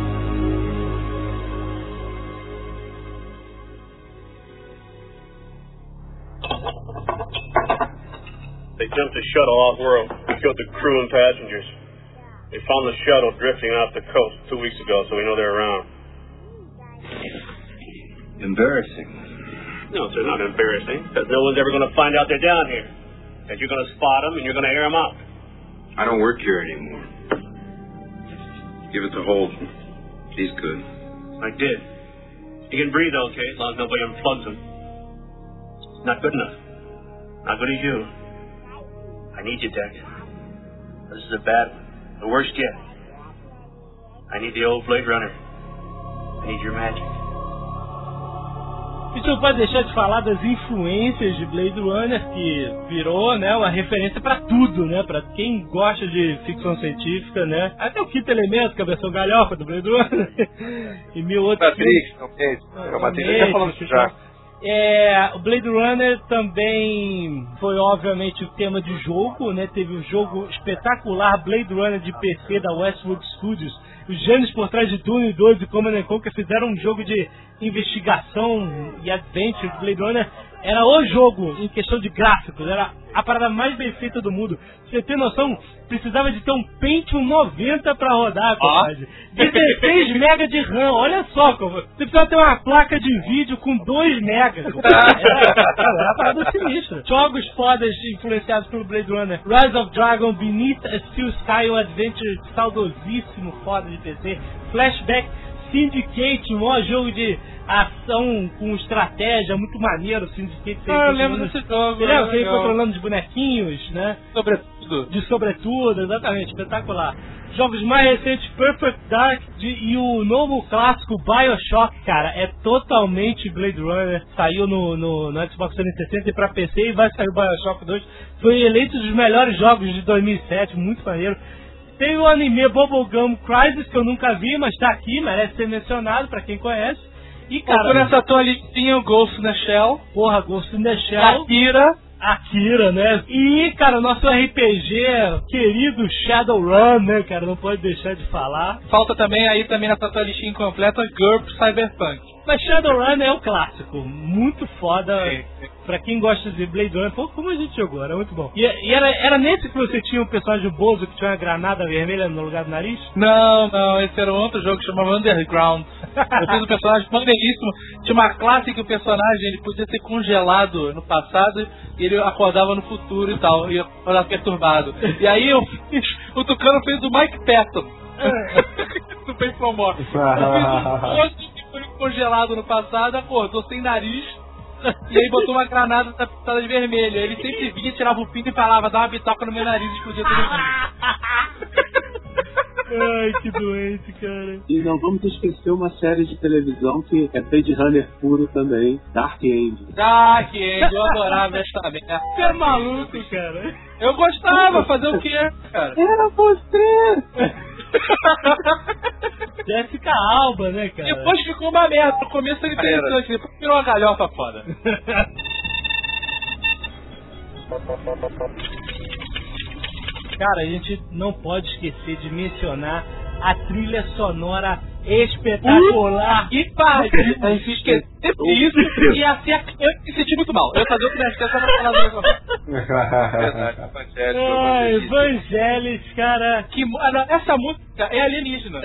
They jumped the shuttle off world and killed the crew and passengers. They found the shuttle drifting off the coast two weeks ago, so we know they're around. Embarrassing. No, it's not embarrassing, because no one's ever going to find out they're down here. That you're going to spot them and you're going to air them out. I don't work here anymore. Give it to Holden. He's good. I did. He can breathe okay as long as nobody unplugs him. Not good enough. Not good as you. I need you, Deck. This is a bad one. The worst yet. I need the old Blade Runner. I need your magic. A gente não pode deixar de falar das influências de Blade Runner, que virou, né, uma referência pra tudo, né, pra quem gosta de ficção científica, né. Até o quinto elemento, que é a versão galhofa do Blade Runner, e mil outros. Matrix, não tem. É, Matrix, já falamos já. É, o Blade Runner também foi obviamente o tema de jogo, né? Teve o jogo espetacular Blade Runner de PC da Westwood Studios. Os gênios por trás de Dune 2 e Command and Conquer fizeram um jogo de investigação e adventure. Blade Runner era o jogo em questão de gráficos, era a parada mais bem feita do mundo. Você tem noção? Precisava de ter um Pentium 90 pra rodar, compadre. 16 MB de RAM, olha só, compadre. Você precisava ter uma placa de vídeo com 2 MB. Era, era uma parada sinistra. Jogos fodas influenciados pelo Blade Runner. Rise of Dragon, Beneath a Steel Sky, um adventure saudosíssimo, foda de PC. Flashback, Syndicate, um jogo de ação com estratégia, muito maneiro. Syndicate tem Ah, eu lembro desse jogo. É que ele legal. controlando os bonequinhos, né? Sobretudo. De sobretudo, exatamente, espetacular. Jogos mais recentes, Perfect Dark de- e o novo clássico Bioshock, cara, é totalmente Blade Runner. Saiu no, no, no Xbox 360 e pra PC e vai sair o Bioshock 2. Foi eleito dos melhores jogos de 2007, muito maneiro. Tem o anime Bubblegum Crisis, que eu nunca vi, mas tá aqui, merece ser mencionado pra quem conhece. E, Cara, cara, nessa tua listinha o Ghost in the Shell, porra, Ghost in the Shell. Akira, Akira, né? E, cara, nosso RPG querido Shadowrun, né, cara? Não pode deixar de falar. falta também aí também nessa tua listinha incompleta GURP Cyberpunk. Mas Shadowrun é o clássico, muito foda. Sim, sim. Pra quem gosta de Blade Runner, pô, como a gente jogou, era muito bom. E, e era, era nesse que você tinha o personagem Bozo que tinha uma granada vermelha no lugar do nariz? Não, não, esse era um outro jogo que chamava Underground. Eu fiz um personagem maneiríssimo. Tinha uma classe que o personagem ele podia ser congelado no passado e ele acordava no futuro e tal, e acordava perturbado. E aí eu fiz, o Tucano fez o Mike Patton. do Bem From More. Eu fiz um congelado no passado, acordou sem nariz. E aí botou uma granada da pintada de vermelho. Ele sempre vinha, tirava o pinto e falava, dá uma bitoca no meu nariz e explodia todo mundo. Ai, que doente, cara. E não vamos esquecer uma série de televisão que é Blade Runner puro também, Dark Angel. Dark Angel, eu adorava esta merda. Você é maluco, cara. Eu gostava, fazer o quê, cara? Era você! Jessica Alba, né, cara? Depois ficou uma merda. No começo ele interessante, depois virou uma galhofa foda. Cara, a gente não pode esquecer de mencionar a trilha sonora espetacular. E pariu, a gente esqueceu isso e ia ser a... Eu me senti muito mal. Eu ia fazer o Kinect só pra falar do Evangelho. Evangelis, cara. Que, ah, essa música é alienígena.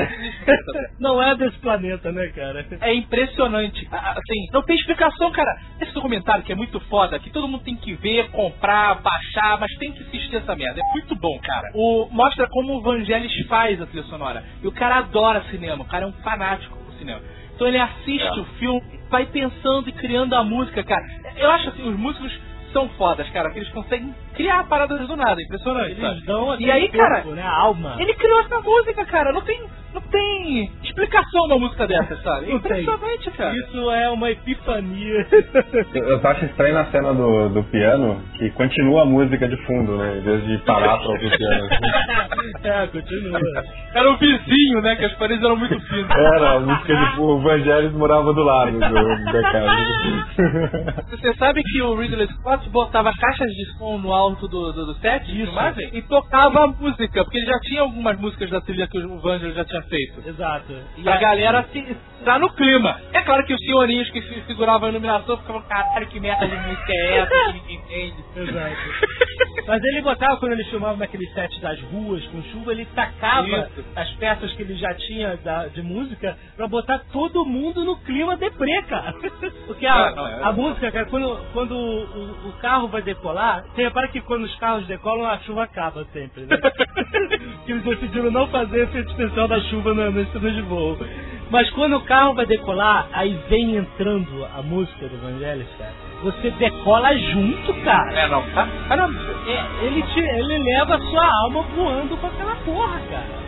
Não é desse planeta, né, cara? É impressionante. Assim, não tem explicação, cara. Esse documentário que é muito foda, que todo mundo tem que ver, comprar, baixar, mas tem que assistir essa merda. É muito bom, cara. O, mostra como o Vangelis faz a trilha sonora. E o cara adora cinema. O cara é um fanático por cinema. Então ele assiste É. o filme, vai pensando e criando a música, cara. Eu acho assim, os músicos são fodas, cara, porque eles conseguem criar paradas do nada, impressionante. sabe? Eles dão E aí, aquele cara, corpo, né, a alma. Ele criou essa música, cara. Não tem, não tem explicação uma música dessa, sabe? Impressionante, cara. Isso é uma epifania. Eu eu só acho estranho na cena do, do piano que continua a música de fundo, né? Em vez de parar pra ouvir o piano. assim. é, continua. Era o vizinho, né? Que as paredes eram muito finas. Era, a música de o Vangelis morava do lado do, da casa. Você sabe que o Ridley Scott botava caixas de som no alto do, do, do set de filmagem e tocava a música, porque ele já tinha algumas músicas da trilha que o Vangelis já tinha feito. Exato. E a galera se, tá no clima. É claro que os senhorinhos que seguravam a iluminação ficavam, caralho, que merda de música é essa que ninguém entende? Exato. Mas ele botava, quando ele filmava naquele set das ruas com chuva, ele tacava Isso. as peças que ele já tinha da- de música pra botar todo mundo no clima deprê, cara. Porque a, Ah, não, é- a música, cara, quando, quando o, o carro vai decolar, você repara que quando os carros decolam, a chuva acaba sempre, né? que eles decidiram não fazer efeito especial da chuva na cena de voo. Mas quando o carro vai decolar, aí vem entrando a música do Evangelis, cara. Você decola junto, cara. É, não, tá? Caramba. É, ele, te, ele leva a sua alma voando com aquela porra, cara.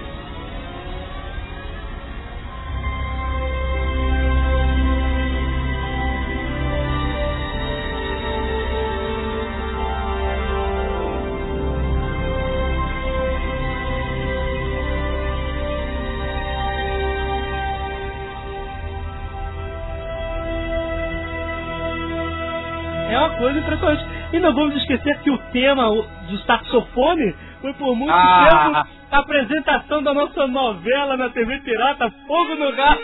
E não vamos esquecer que o tema do saxofone foi por muito Ah. tempo a apresentação da nossa novela na TV Pirata, Fogo no Gato.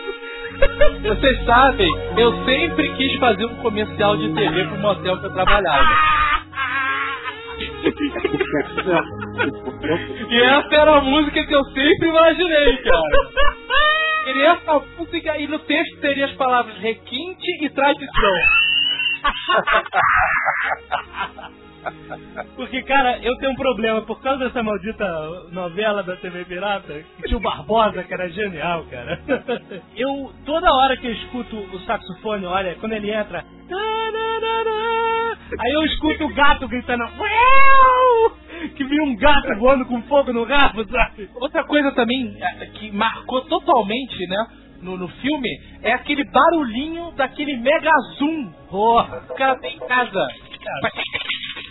Vocês sabem, eu sempre quis fazer um comercial de TV pro motel que eu trabalhava. E essa era a música que eu sempre imaginei, cara. Queria essa música e no texto teria as palavras requinte e tradição. Porque, cara, eu tenho um problema. Por causa dessa maldita novela da TV Pirata, que tinha o Barbosa, que era genial, cara. Eu, toda hora que eu escuto o saxofone, olha, quando ele entra... Aí eu escuto o gato gritando... Que vi um gato voando com fogo no rabo, sabe? Outra coisa também é, que marcou totalmente, né? No, no filme é aquele barulhinho daquele mega zoom. Porra. O cara tem em casa.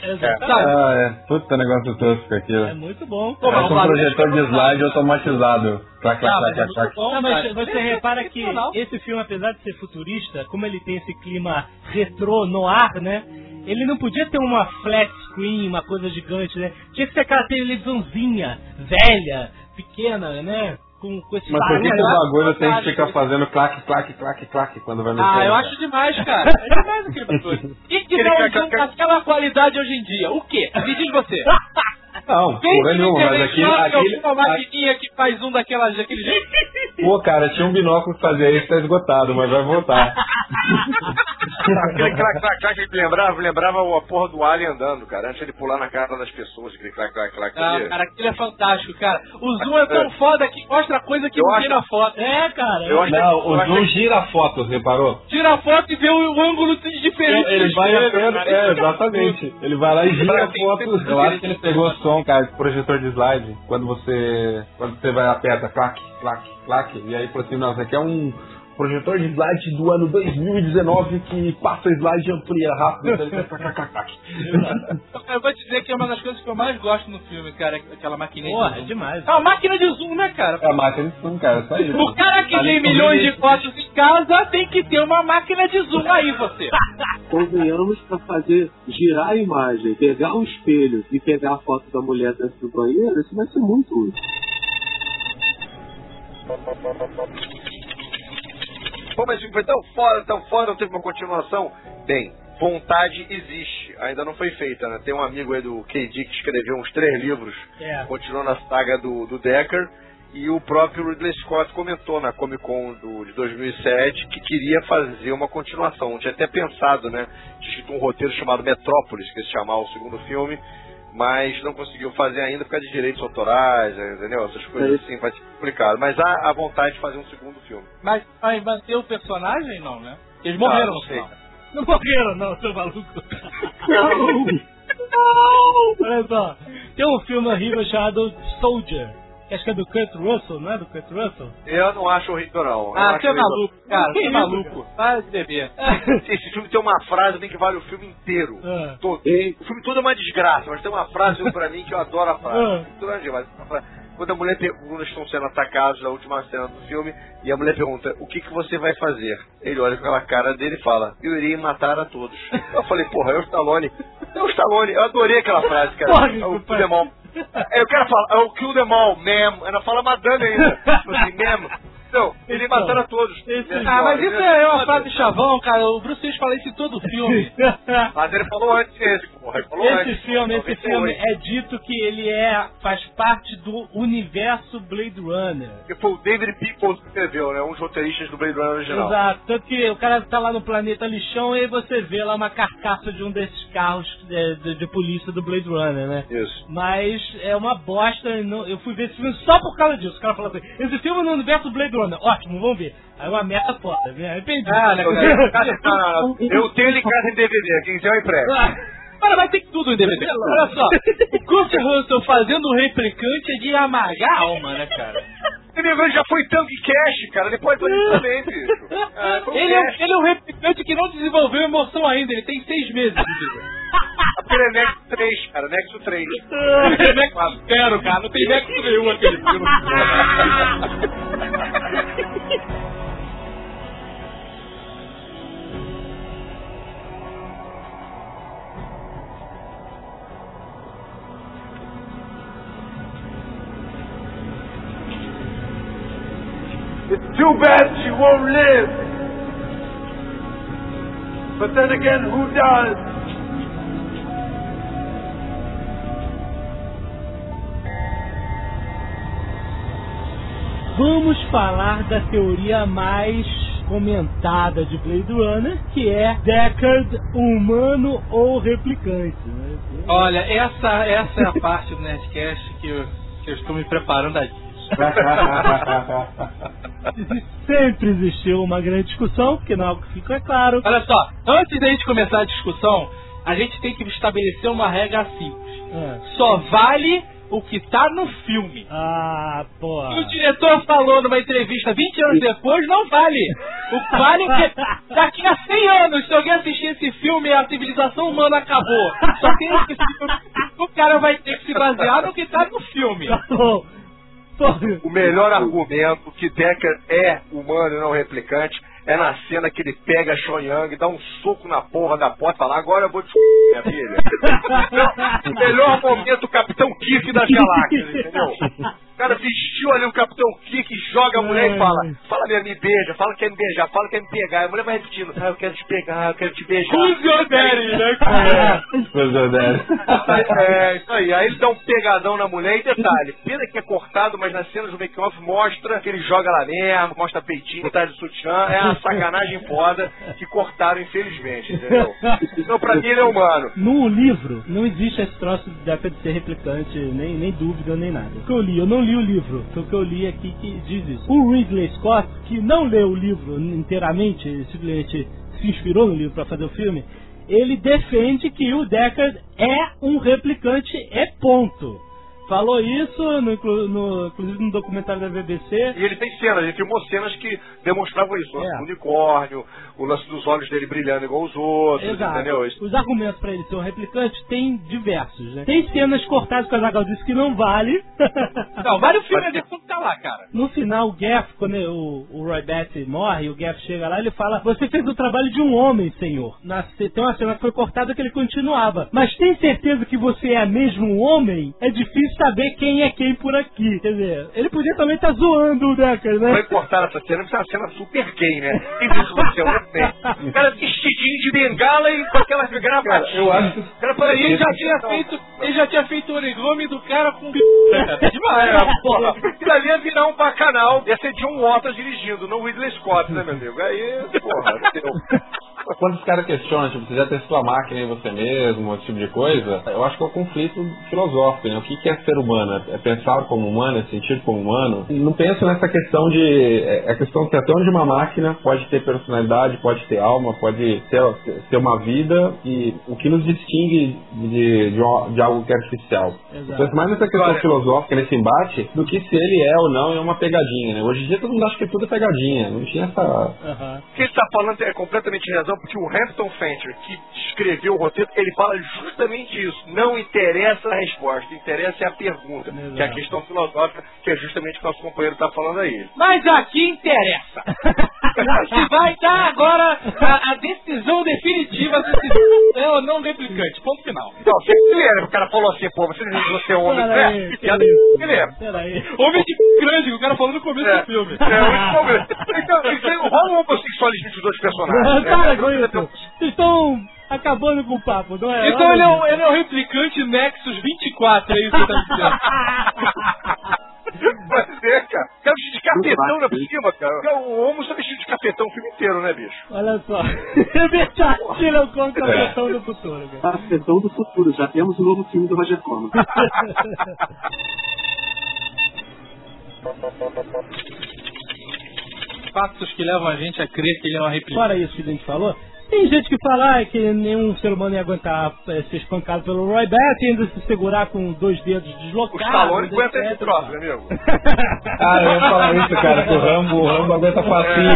Exatamente. Ah, é. Puta negócio tosco aquilo. É muito bom. Parece um projetor de slide automatizado. Clac, clac, clac, clac. Não, mas você repara que esse filme, apesar de ser futurista, como ele tem esse clima retrô no ar, né? Ele não podia ter uma flat screen, uma coisa gigante, né? Tinha que ser aquela televisãozinha, velha, pequena, né? Com, com esse Mas por que, que o bagulho tem que ficar fazendo clac, clac, clac, clac quando vai mexer? Ah, eu acho demais, cara. É demais aquele bagulho. E que não usam aquela qualidade hoje em dia? O quê? Me diz você. Não, porra nenhuma, mas aquele... aquele alguma maquininha que faz um daquelas, daquele jeito. Pô, cara, tinha um binóculo que fazia isso, tá esgotado, mas vai voltar. Aquele clac, clac, clac que me lembrava, lembrava a porra do Alien andando, cara, antes de pular na cara das pessoas, aquele clac, clac, clac. Ah, cara, aquilo é fantástico, cara. O zoom é tão foda que mostra coisa que Eu não acho- na foto. É, cara. Eu acho que- Não, eu o Zoom que- gira a foto, reparou? Tira a foto e vê o, ângulo diferente. Ele do vai cara. é, exatamente. Ele vai lá e gira a foto. Eu acho que ele pegou o cara, do projetor de slide, quando você. Quando você vai aperta, clac, clac, clac, e aí falou assim, não, isso aqui é um projetor de slide do ano 2019 que passa o slide e amplia rápido. Eu vou te dizer que é uma das coisas que eu mais gosto no filme, cara, é aquela maquininha Porra, de é zoom. demais. É uma máquina de zoom, né, cara? É a máquina de zoom, cara, só isso. O cara que tem milhões de fotos em casa tem que ter uma máquina de zoom aí, você. Convenhamos pra fazer girar a imagem, pegar um espelho e pegar a foto da mulher dentro do banheiro, isso vai ser muito útil. Pô, mas foi tão foda, tão foda, não teve uma continuação. Bem, vontade existe, ainda não foi feita, né? Tem um amigo aí do KD que escreveu uns três livros, É. continuou na saga do, do Decker, e o próprio Ridley Scott comentou na Comic Con do, de 2007 que queria fazer uma continuação. Tinha até pensado, né? Tinha escrito um roteiro chamado Metrópolis, que se chamar o segundo filme, mas não conseguiu fazer ainda por causa de direitos autorais, entendeu? Essas coisas assim, vai ser complicado. Mas há a vontade de fazer um segundo filme. Mas vai manter o personagem, não, né? Eles morreram Ah, no não sei. final. Não morreram, não, seu maluco. Não! Olha só, tem um filme horrível chamado Soldier. Acho que é do Kurt Russell, não é do Kurt Russell? Eu não acho horrível, não. Eu Ah, você é horrível. maluco, cara, você é maluco. Para de beber. Esse filme tem uma frase nem que vale o filme inteiro. Ah. Todo. O filme todo é uma desgraça, mas tem uma frase pra mim que eu adoro a frase. Ah. A frase- Quando a mulher pergunta, estão sendo atacados na última cena do filme, e a mulher pergunta, o que, que você vai fazer? Ele olha com aquela cara dele e fala, eu irei matar a todos. Eu falei, porra, é o Stallone. É o Stallone, eu adorei aquela frase, cara. Porra, é o É, Eu quero falar, é o kill them all, ma'am. Ela fala madame ainda. Tipo assim, ma'am. Não, ele Então, a todos. Ah, mas isso é uma frase chavão, cara. O Bruce Willis fala isso em todo filme. Mas ele falou antes esse, porra. Ele falou Esse antes. filme, esse 98. filme é dito que ele é faz parte do universo Blade Runner. Que foi o David Pickles que escreveu, né? Um dos roteiristas do Blade Runner original. Exato, tanto que o cara tá lá no planeta lixão e aí você vê lá uma carcaça de um desses carros de, de- de polícia do Blade Runner, né? Isso. Mas é uma bosta, eu fui ver esse filme só por causa disso. O cara falou assim, esse filme é no universo Blade Runner, ótimo, vamos ver. Aí uma merda foda, me arrependi. Ah, Não, não. Eu tenho ele em casa em DVD, quem quiser eu emprego. Cara, vai ter tudo em DVD. Olha só, o Kurt Russell fazendo o replicante é de amargar a alma, né, cara? Ele já foi tanque cash, cara. Ele pode fazer isso também, bicho. Ah, um Ele é, ele é um replicante que não desenvolveu emoção ainda, ele tem seis meses de. Aquele é Nexo 3, cara. Nexo 3. Nexo zero, cara, não tem nexo nenhum aquele filme. It's too bad she won't live. But then again, who does? Vamos falar da teoria mais comentada de Blade Runner, que é Deckard, humano ou replicante. Né? Olha, essa, essa é a parte do Nerdcast que eu, que eu estou me preparando a. Sempre existiu uma grande discussão, porque não é algo que fica claro. Olha só, antes da gente começar a discussão, a gente tem que estabelecer uma regra simples. É. Só vale o que tá no filme. Ah, porra. E o diretor falou numa entrevista 20 anos depois, não vale. O que vale é que daqui a 100 anos, se alguém assistir esse filme, a civilização humana acabou. Só tem esse filme. O cara vai ter que se basear no que tá no filme. Tá. O melhor argumento que Decker é humano e não replicante é na cena que ele pega a Shoyang, dá um soco na porra da porta e fala, agora eu vou te f***, minha filha. O melhor momento, Capitão Kirk das galáxias, entendeu? O cara vestiu ali o Capitão Kirk, joga a mulher e fala, fala minha, me beija, fala que quer me beijar, fala que quer me pegar. A mulher vai repetindo, ah, eu quero te pegar, eu quero te beijar. Who's your daddy, né, cara? É, isso aí. Aí ele dá um pegadão na mulher e detalhe, pena que é cortado, mas nas cenas do make-off mostra que ele joga lá mesmo, mostra peitinho, tá de sutiã, é uma sacanagem foda que cortaram, infelizmente, entendeu? Então pra mim ele é humano. No livro, não existe esse troço de ser replicante, nem, nem dúvida, nem nada. O que eu li, eu não li o livro, foi o que eu li aqui que diz isso. O Ridley Scott, que não leu o livro inteiramente, simplesmente se inspirou no livro para fazer o filme, ele defende que o Deckard é um replicante, é ponto. Falou isso, no, no- inclusive no documentário da BBC. E ele tem cenas, ele filmou cenas que demonstravam isso. O lance É. do unicórnio, o lance dos olhos dele brilhando igual os outros, Exato. entendeu? Os argumentos para ele ser um replicante tem diversos, né? Tem cenas cortadas que a Zagal disse que não vale. Não, vale o filme a que tá lá, cara. No final, o Gaff, quando o, o Roy Batty morre, o Gaff chega lá e ele fala: Você fez o trabalho de um homem, senhor. Na, tem uma cena que foi cortada que ele continuava. Mas tem certeza que você é mesmo um homem? É difícil saber quem é quem por aqui. Quer dizer, ele podia também estar zoando o Decker, né? Vai cortar essa cena, porque é uma cena super gay, né? Quem disse você é homem? O cara vestidinho de bengala e com aquela gravatinha. Eu acho cara Ele já tinha feito, ele já tinha feito o origami do cara com p... demais. É, porra. Aquilo ali ia virar um bacanal. Ia ser John Waters dirigindo, não Ridley Scott, né, meu amigo? Aí, porra, deu. Quando os caras questionam, tipo, você já testou a máquina em você mesmo, esse tipo de coisa, eu acho que é um conflito filosófico, né? O que é ser humano? É pensar como humano, é sentir como humano? Não penso nessa questão de... É a questão que até onde uma máquina pode ter personalidade, pode ter alma, pode ter, ter uma vida e o que nos distingue de, de, de algo que é artificial. Exato. Eu penso mais nessa questão Olha- filosófica, nesse embate, do que se ele é ou não é uma pegadinha, né? Hoje em dia todo mundo acha que tudo é pegadinha, não tinha essa... Aham. O que ele está falando é completamente razão, porque o Hampton Fancher, que escreveu o roteiro, ele fala justamente isso. Não interessa a resposta, interessa é a pergunta, Exato. que é a questão filosófica, que é justamente o que nosso companheiro está falando aí. Mas aqui interessa. Se vai dar agora a, a decisão definitiva se é ou não replicante. Ponto final. Então, você Guilherme, o cara falou assim, pô, você que você é homem, Pera é? aí, Que piada é Guilherme. essa, Guilherme? Peraí. Homem de grande, que o cara falou no começo É, do filme. é, o homem- então, então, rola um homossexualismo entre os dois personagens. né? Vocês estão acabando com o papo, não é? Então ele é, um, ele é um replicante Nexus 24, é isso que você tá dizendo. Pode ser, cara. Quero vestido de capetão na cima, cara. O homo só vestido de capetão o filme inteiro, né, bicho? Olha só. Ele é o contratação do futuro, cara. Cafetão do futuro, já temos o novo filme do Roger Corman. Fatos que levam a gente a crer que ele é um replicante. Fora isso que a gente falou, tem gente que fala que nenhum ser humano ia aguentar eh, ser espancado pelo Roy Batty e ainda se segurar com dois dedos O deslocados. Stallone aguenta esse troço, né, amigo? Ah, eu ia falar isso, cara, que o Rambo, o Rambo aguenta facinho,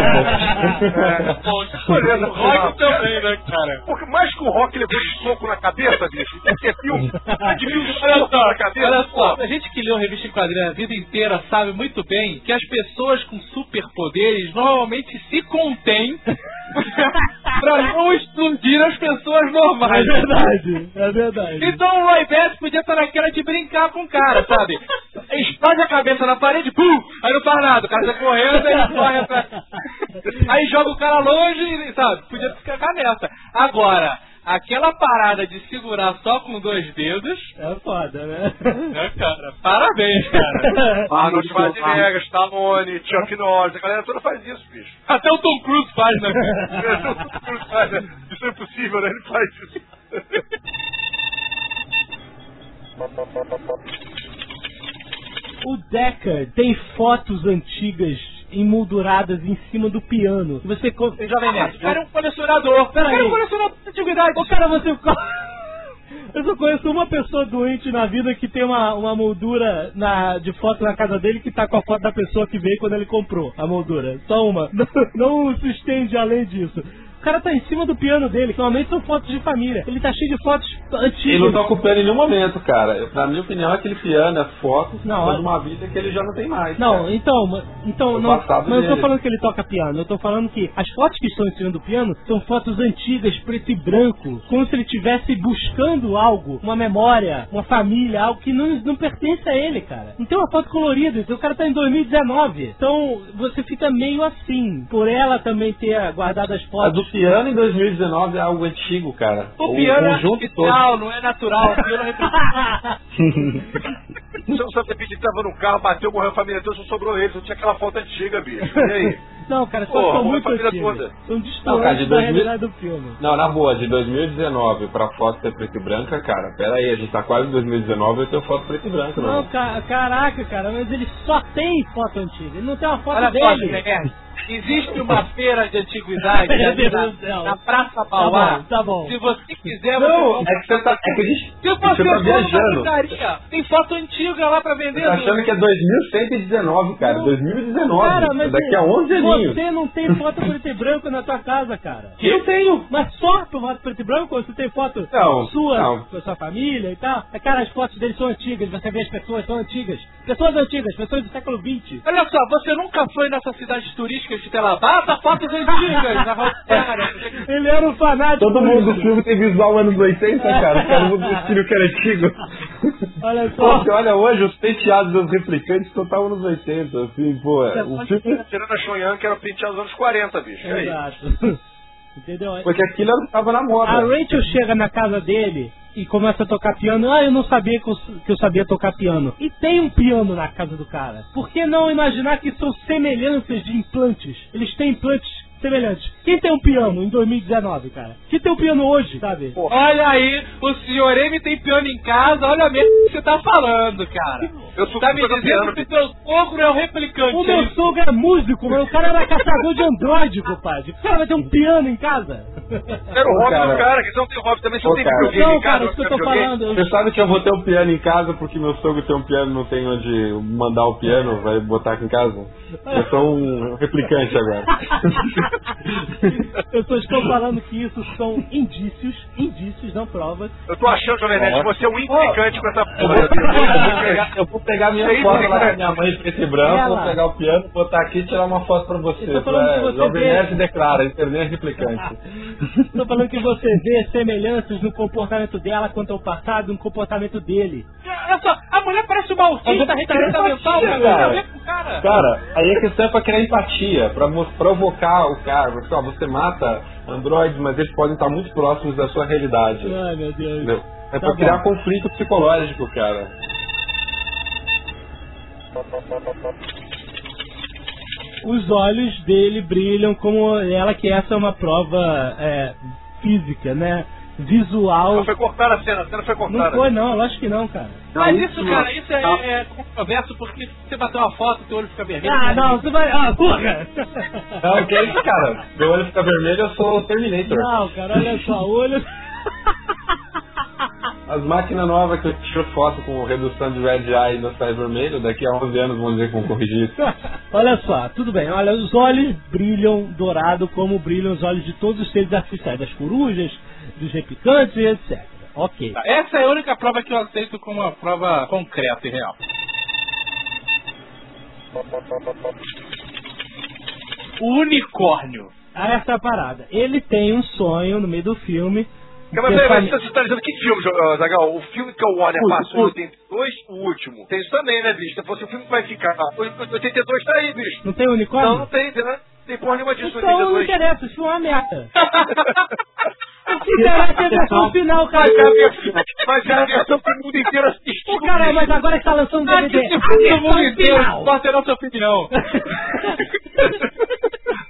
pô. Beleza, O Rock também, né, cara? Porque mais que o Rock levou de soco na cabeça, bicho, que ter filme. De mil Olha socos só, na cabeça. olha só, a gente que leu revista em quadrinhos a vida inteira sabe muito bem que as pessoas com superpoderes normalmente se contêm pra não explodir as pessoas É normais. verdade, é verdade. Então o Roy Batty podia estar naquela de brincar com o cara, sabe? Explode a cabeça na parede, pum! Aí não faz nada, o cara tá correndo, aí ele corre atrás. Aí joga o cara longe, e, sabe? Podia ficar nessa. Agora, aquela parada de segurar só com dois dedos. É foda, né? É, cara. Parabéns, cara. Arnold Schwarzenegger, Stallone, Chuck Norris, a galera toda faz isso, bicho. Até o Tom Cruise faz, né? O Tom Cruise faz, né? Isso é impossível, né? Ele faz isso. O Decker tem fotos antigas emolduradas em cima do piano. Você co- Jovem Nerd, o cara é um colecionador. O Pera cara é aí. um colecionador de antiguidade. Ô, cara, você. Eu só conheço uma pessoa doente na vida que tem uma, uma moldura na, de foto na casa dele que tá com a foto da pessoa que veio quando ele comprou a moldura. Só uma. Não, não se estende além disso. O cara tá em cima do piano dele, que normalmente são fotos de família. Ele tá cheio de fotos antigas. Ele não toca o piano em nenhum momento, cara. Na minha opinião, aquele piano, as fotos, Não, é- de uma vida que ele já não tem mais. Não, cara. então, então não, passado não eu tô dele. falando que ele toca piano, eu tô falando que as fotos que estão em cima do piano são fotos antigas, preto e branco, como se ele estivesse buscando algo, uma memória, uma família, algo que não, não pertence a ele, cara. Não tem uma foto colorida, então o cara tá em 2019. Então você fica meio assim, por ela também ter guardado as A fotos. do piano em 2019 é algo antigo, cara. O piano é conjunto artificial, não é natural. O piano é O seu Santa Pete tava no carro, bateu, morreu a família toda, só sobrou ele, só tinha aquela foto antiga, bicho. E aí? Não, cara, as Pô, são muito toda. São Não, distantes da 2000 realidade do filme. Não, na boa, de 2019 pra foto ser preto e branca, cara, pera aí, a gente tá quase em 2019 e eu tenho foto preto e branco, Não, não. ca- caraca, cara, mas ele só tem foto antiga. Ele não tem uma foto Olha só, dele. Jovem Nerd. Existe uma feira de antiguidade na, na Praça Tá Mauá. bom, tá bom. Se você quiser, Não, você é que você tá. É que gente. Se você tá viajando. tem foto antiga lá pra vender. Você tá achando que é 2119, cara. 2019. Cara, mas daqui a 11 você não tem foto preto e branco na tua casa, cara. Eu tenho. Mas só por foto preto e branco você tem foto Não, sua, não. com a sua família e tal? É, cara, as fotos deles são antigas, você vê as pessoas são antigas. Pessoas antigas, pessoas do século XX. Olha só, você nunca foi nessas cidades turísticas de Tel Aviv? fotos antigas na rodoviária. Ele era um fanático. Todo mundo do filme tem visual anos 80, cara. Todo mundo do filme que era antigo. Olha só. você olha hoje os penteados dos replicantes total anos 80, assim, pô. Você O filme. Tirando a Chonyan, que era penteado dos anos 40, bicho. E aí? Exato. Entendeu? Porque aquilo era o que tava na moda. A Rachel chega na casa dele e começa a tocar piano. Ah, eu não sabia que eu, que eu sabia tocar piano. E tem um piano na casa do cara. Por que não imaginar que são semelhanças de implantes? Eles têm implantes semelhantes. Quem tem um piano em 2019, cara? Quem tem um piano hoje, sabe? Olha aí, o senhor M tem piano em casa, olha mesmo o que você tá falando, cara. Eu sou Tá me dizendo que teu sogro é o replicante. O é meu sogro é músico, mas o cara era caçador de androide, compadre. O cara vai ter um piano em casa? Era o hobby cara. do cara, que não tem hobby também, não tem videogame Não, em casa. cara, isso que eu tô falando. Você sabe que eu vou ter um piano em casa porque meu sogro tem um piano não tem onde mandar o piano, vai botar aqui em casa? Eu sou um replicante agora. Pessoas estão falando que isso são indícios, indícios, não provas. Eu tô achando, Jovem Nerd, que você é um implicante com essa Eu vou, porra. eu vou pegar, eu vou pegar minha Sei, foto sei, lá com minha mãe preto e branco, Ela. vou pegar o piano, botar aqui e tirar uma foto pra você. Eu tô Pra- você Jovem vê. Nerd declara, internet replicante. Estou falando que você vê semelhanças no comportamento dela quanto ao passado e no comportamento dele. Olha só, a mulher parece uma autista retardada mental, cara. o cara. Cara, aí a questão é pra criar empatia, pra provocar o cara. Você, ó, você mata androides, mas eles podem estar muito próximos da sua realidade. Ai, meu Deus. Entendeu? É Tá pra criar bom. conflito psicológico, cara. Os olhos dele brilham como ela que essa é uma prova é, física, né? Visual. Não foi cortada a cena, a cena foi Não cortada. foi não, lógico que não, cara. Mas isso, cara, isso é, é controverso porque você bater uma foto, teu olho fica vermelho. Ah, não, você vai. Ah, porra! Não, que isso, cara? Meu olho fica vermelho, eu sou o Terminator. Não, cara, olha só, olho. As máquinas novas que eu tiro foto com redução de red eye no sai vermelho, daqui a 11 anos vão dizer que vão corrigir isso. Olha só, tudo bem. Olha, os olhos brilham dourado como brilham os olhos de todos os seres artificiais, das corujas, dos replicantes e etc. Ok. Essa é a única prova que eu aceito como uma prova concreta e real. O unicórnio. Ah, essa é a parada. Ele tem um sonho no meio do filme. Calma, de peraí, mas você tá dizendo que filme, Zagal? O filme que o Warner O- passou em o- 82, o último. Tem isso também, né, bicho? Se fosse o filme que vai ficar. O 82 tá aí, bicho. Não tem unicórnio? Não, não tem, né? Tem porra nenhuma disso, Então não 82. interessa, isso é uma merda. Que é a versão final, cara. Mas é a versão, mas é a versão que o mundo inteiro assistiu. Pô, cara, mas agora que tá lançando Ah, DVD. que o mundo inteiro. ter a nossa opinião.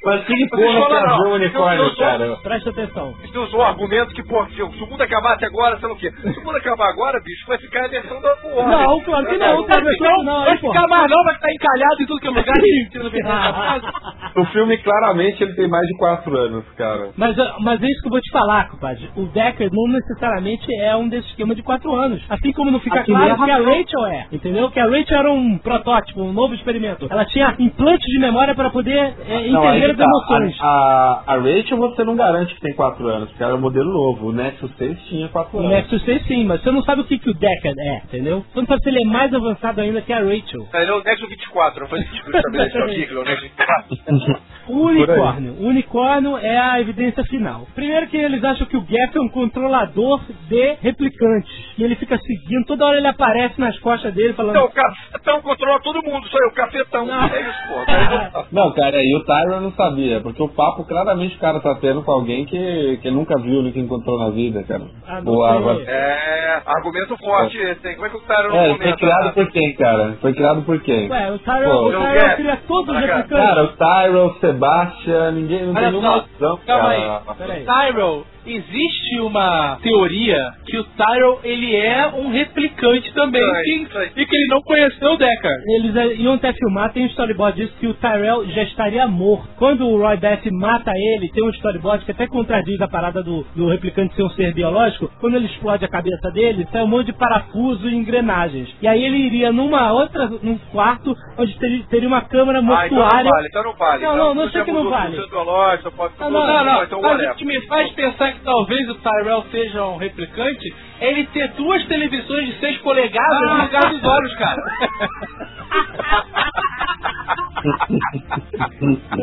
Mas que Mas porra que é não. o unicórnio, cara? Presta atenção. Você usou o argumento que, pô, se, se o mundo acabasse agora, sei lá o quê. Se o mundo acabar agora, bicho, vai ficar a versão da porra. Não, claro que não, cara. Não, não, mais não, vai ficar encalhado em tudo que é lugar O filme, claramente, ele tem mais de 4 anos, cara. Mas, mas é isso que eu vou te falar, compadre. O Deckard não necessariamente é um desse esquema de quatro anos. Assim como não fica Aqui claro que a. Rachel é. Entendeu? Que a Rachel era um protótipo, um novo experimento. Ela tinha implantes de memória para poder é, Não, entender as tá. emoções. A, a, a Rachel você não garante que tem 4 anos, porque ela é um modelo novo. O Nexus 6 tinha 4 O anos. Nexus 6 sim, mas você não sabe o que, que o Deckard é, entendeu? Você não sabe se ele é mais avançado ainda que a Rachel. Ele é o Nexo 24, não foi sentido estabelecer aqui, ele é o Nexo 24. O unicórnio. O unicórnio é a evidência final. Primeiro que eles acham que o Gap é um controlador de replicantes. E ele fica seguindo, toda hora ele aparece nas costas dele falando. Então, o cafetão controla todo mundo, sou eu, o cafetão. É isso, pô. Não, cara, e o Tyron não sabia, porque o papo claramente o cara tá tendo com alguém que, que nunca viu, nunca encontrou na vida, cara. Ah, não Boa, sei. É, argumento forte esse, hein? Como é que o cara não É, foi comenta? criado por quem, cara? Foi criado por quem? Ué, o Tyrell, Pô, o não Tyrell quer? cria todos os replicantes. Cara, o Tyrell, o Sebastian, ninguém não Olha tem nenhuma calma cara. aí. Peraí. Tyrell, existe uma teoria que o Tyrell ele é um replicante também Isso aí, que- isso aí. e que ele não conheceu o Deckard. Eles eh, iam até filmar, tem um storyboard disso que o Tyrell já estaria morto. Quando o Roy Batty mata ele, tem um storyboard que até contradiz a parada do, do replicante ser um ser biológico. Quando ele explode a cabeça dele, sai um monte de parafuso e engrenagens. E aí ele iria numa outra, num quarto, onde teria, teria uma câmara Ah, então não mortuária. vale, então não vale. Não, Então, não, não você sei que não vale. biológico, pode Não, Não, não, não. então Mas whatever. o que me faz pensar que talvez o Tyrell seja um replicante é ele ter duas televisões de 6 polegadas no lugar dos olhos, cara.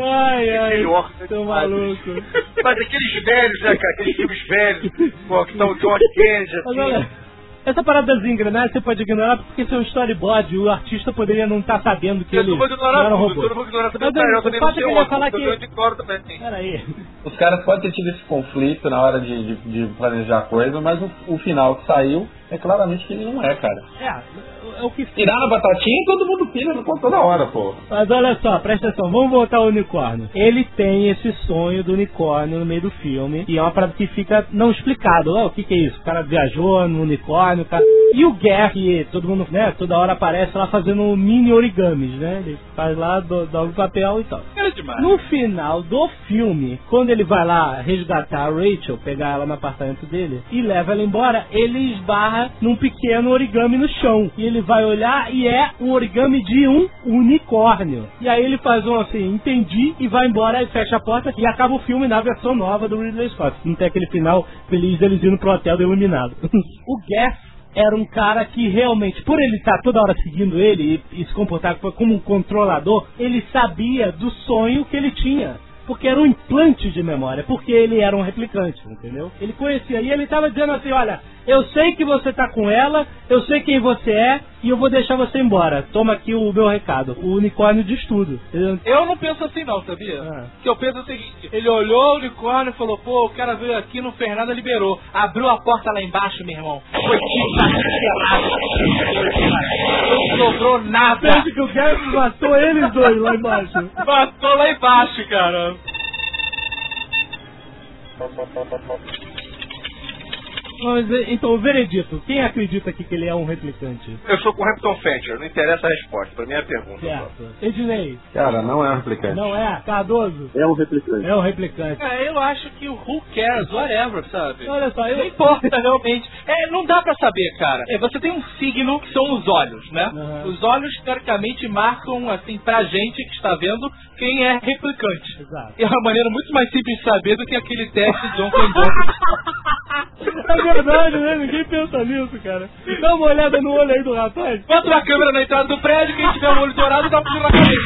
Ai, ai, tô maluco. Mas aqueles velhos, né, cara? Aqueles filmes velhos, pô, que estão George Kennedy, Mas assim. olha, essa parada das engrenagens você pode ignorar porque isso é storyboard. O artista poderia não estar sabendo que Eu ele não vou não ignorar era um robô. eu não vou ignorar também Mas o Tyrell, o também não sei onde, falar eu que... ignoro também. Peraí. Os caras podem ter tido esse conflito na hora de, de, de planejar a coisa, mas o, o final que saiu é claramente que ele não é, cara. É, é o que Tirar a batatinha todo mundo pira no conto toda hora, pô. Mas olha só, presta atenção, vamos voltar ao unicórnio. Ele tem esse sonho do unicórnio no meio do filme, e é uma parada que fica não explicado. Ó, o que, que é isso? O cara viajou no unicórnio, o cara... E o Gary, que todo mundo, né, toda hora aparece lá fazendo mini origamis, né? Ele faz lá, do- dobra o papel e tal. Era demais. No final do filme, quando ele vai lá resgatar a Rachel, pegar ela no apartamento dele e leva ela embora, ele esbarra num pequeno origami no chão. E ele vai olhar e é um origami de um unicórnio. E aí ele faz um assim, entendi, e vai embora e fecha a porta e acaba o filme na versão nova do Ridley Scott. Não tem aquele final feliz deles indo pro hotel do iluminado. o Gaff era um cara que realmente, por ele estar toda hora seguindo ele e, e se comportar como um controlador, ele sabia do sonho que ele tinha. Porque era um implante de memória, porque ele era um replicante, entendeu? Ele conhecia. E ele estava dizendo assim: olha, eu sei que você tá com ela, eu sei quem você é, e eu vou deixar você embora. Toma aqui o meu recado. O unicórnio diz tudo. Eu não penso assim não, sabia? Ah. Que eu penso o seguinte, ele olhou o unicórnio e falou, pô, o cara veio aqui, não fez nada, liberou. Abriu a porta lá embaixo, meu irmão. Foi tipo Não sobrou nada. Pensa que o Gaff matou eles dois lá embaixo. Matou lá embaixo, cara. Mas, então, o veredito. Quem acredita aqui que ele é um replicante? Eu sou com o Hampton Fancher, não interessa a resposta, pra mim é a pergunta. Certo. Ednei, Cara, não é um replicante. não é? Cardoso? É um replicante. É um replicante. É, eu acho que o who cares, whatever, sabe? Olha só, Não eu... importa realmente. É, não dá pra saber, cara. É, você tem um signo que são os olhos, né? Uhum. Os olhos, teoricamente, marcam, assim, pra gente que está vendo quem é replicante. Exato. É uma maneira muito mais simples de saber do que aquele teste de John Johnson. É verdade, né? Ninguém pensa nisso, cara. Dá uma olhada no olho aí do rapaz. Bota uma câmera na entrada do prédio, quem tiver o olho dourado dá um tiro na cabeça.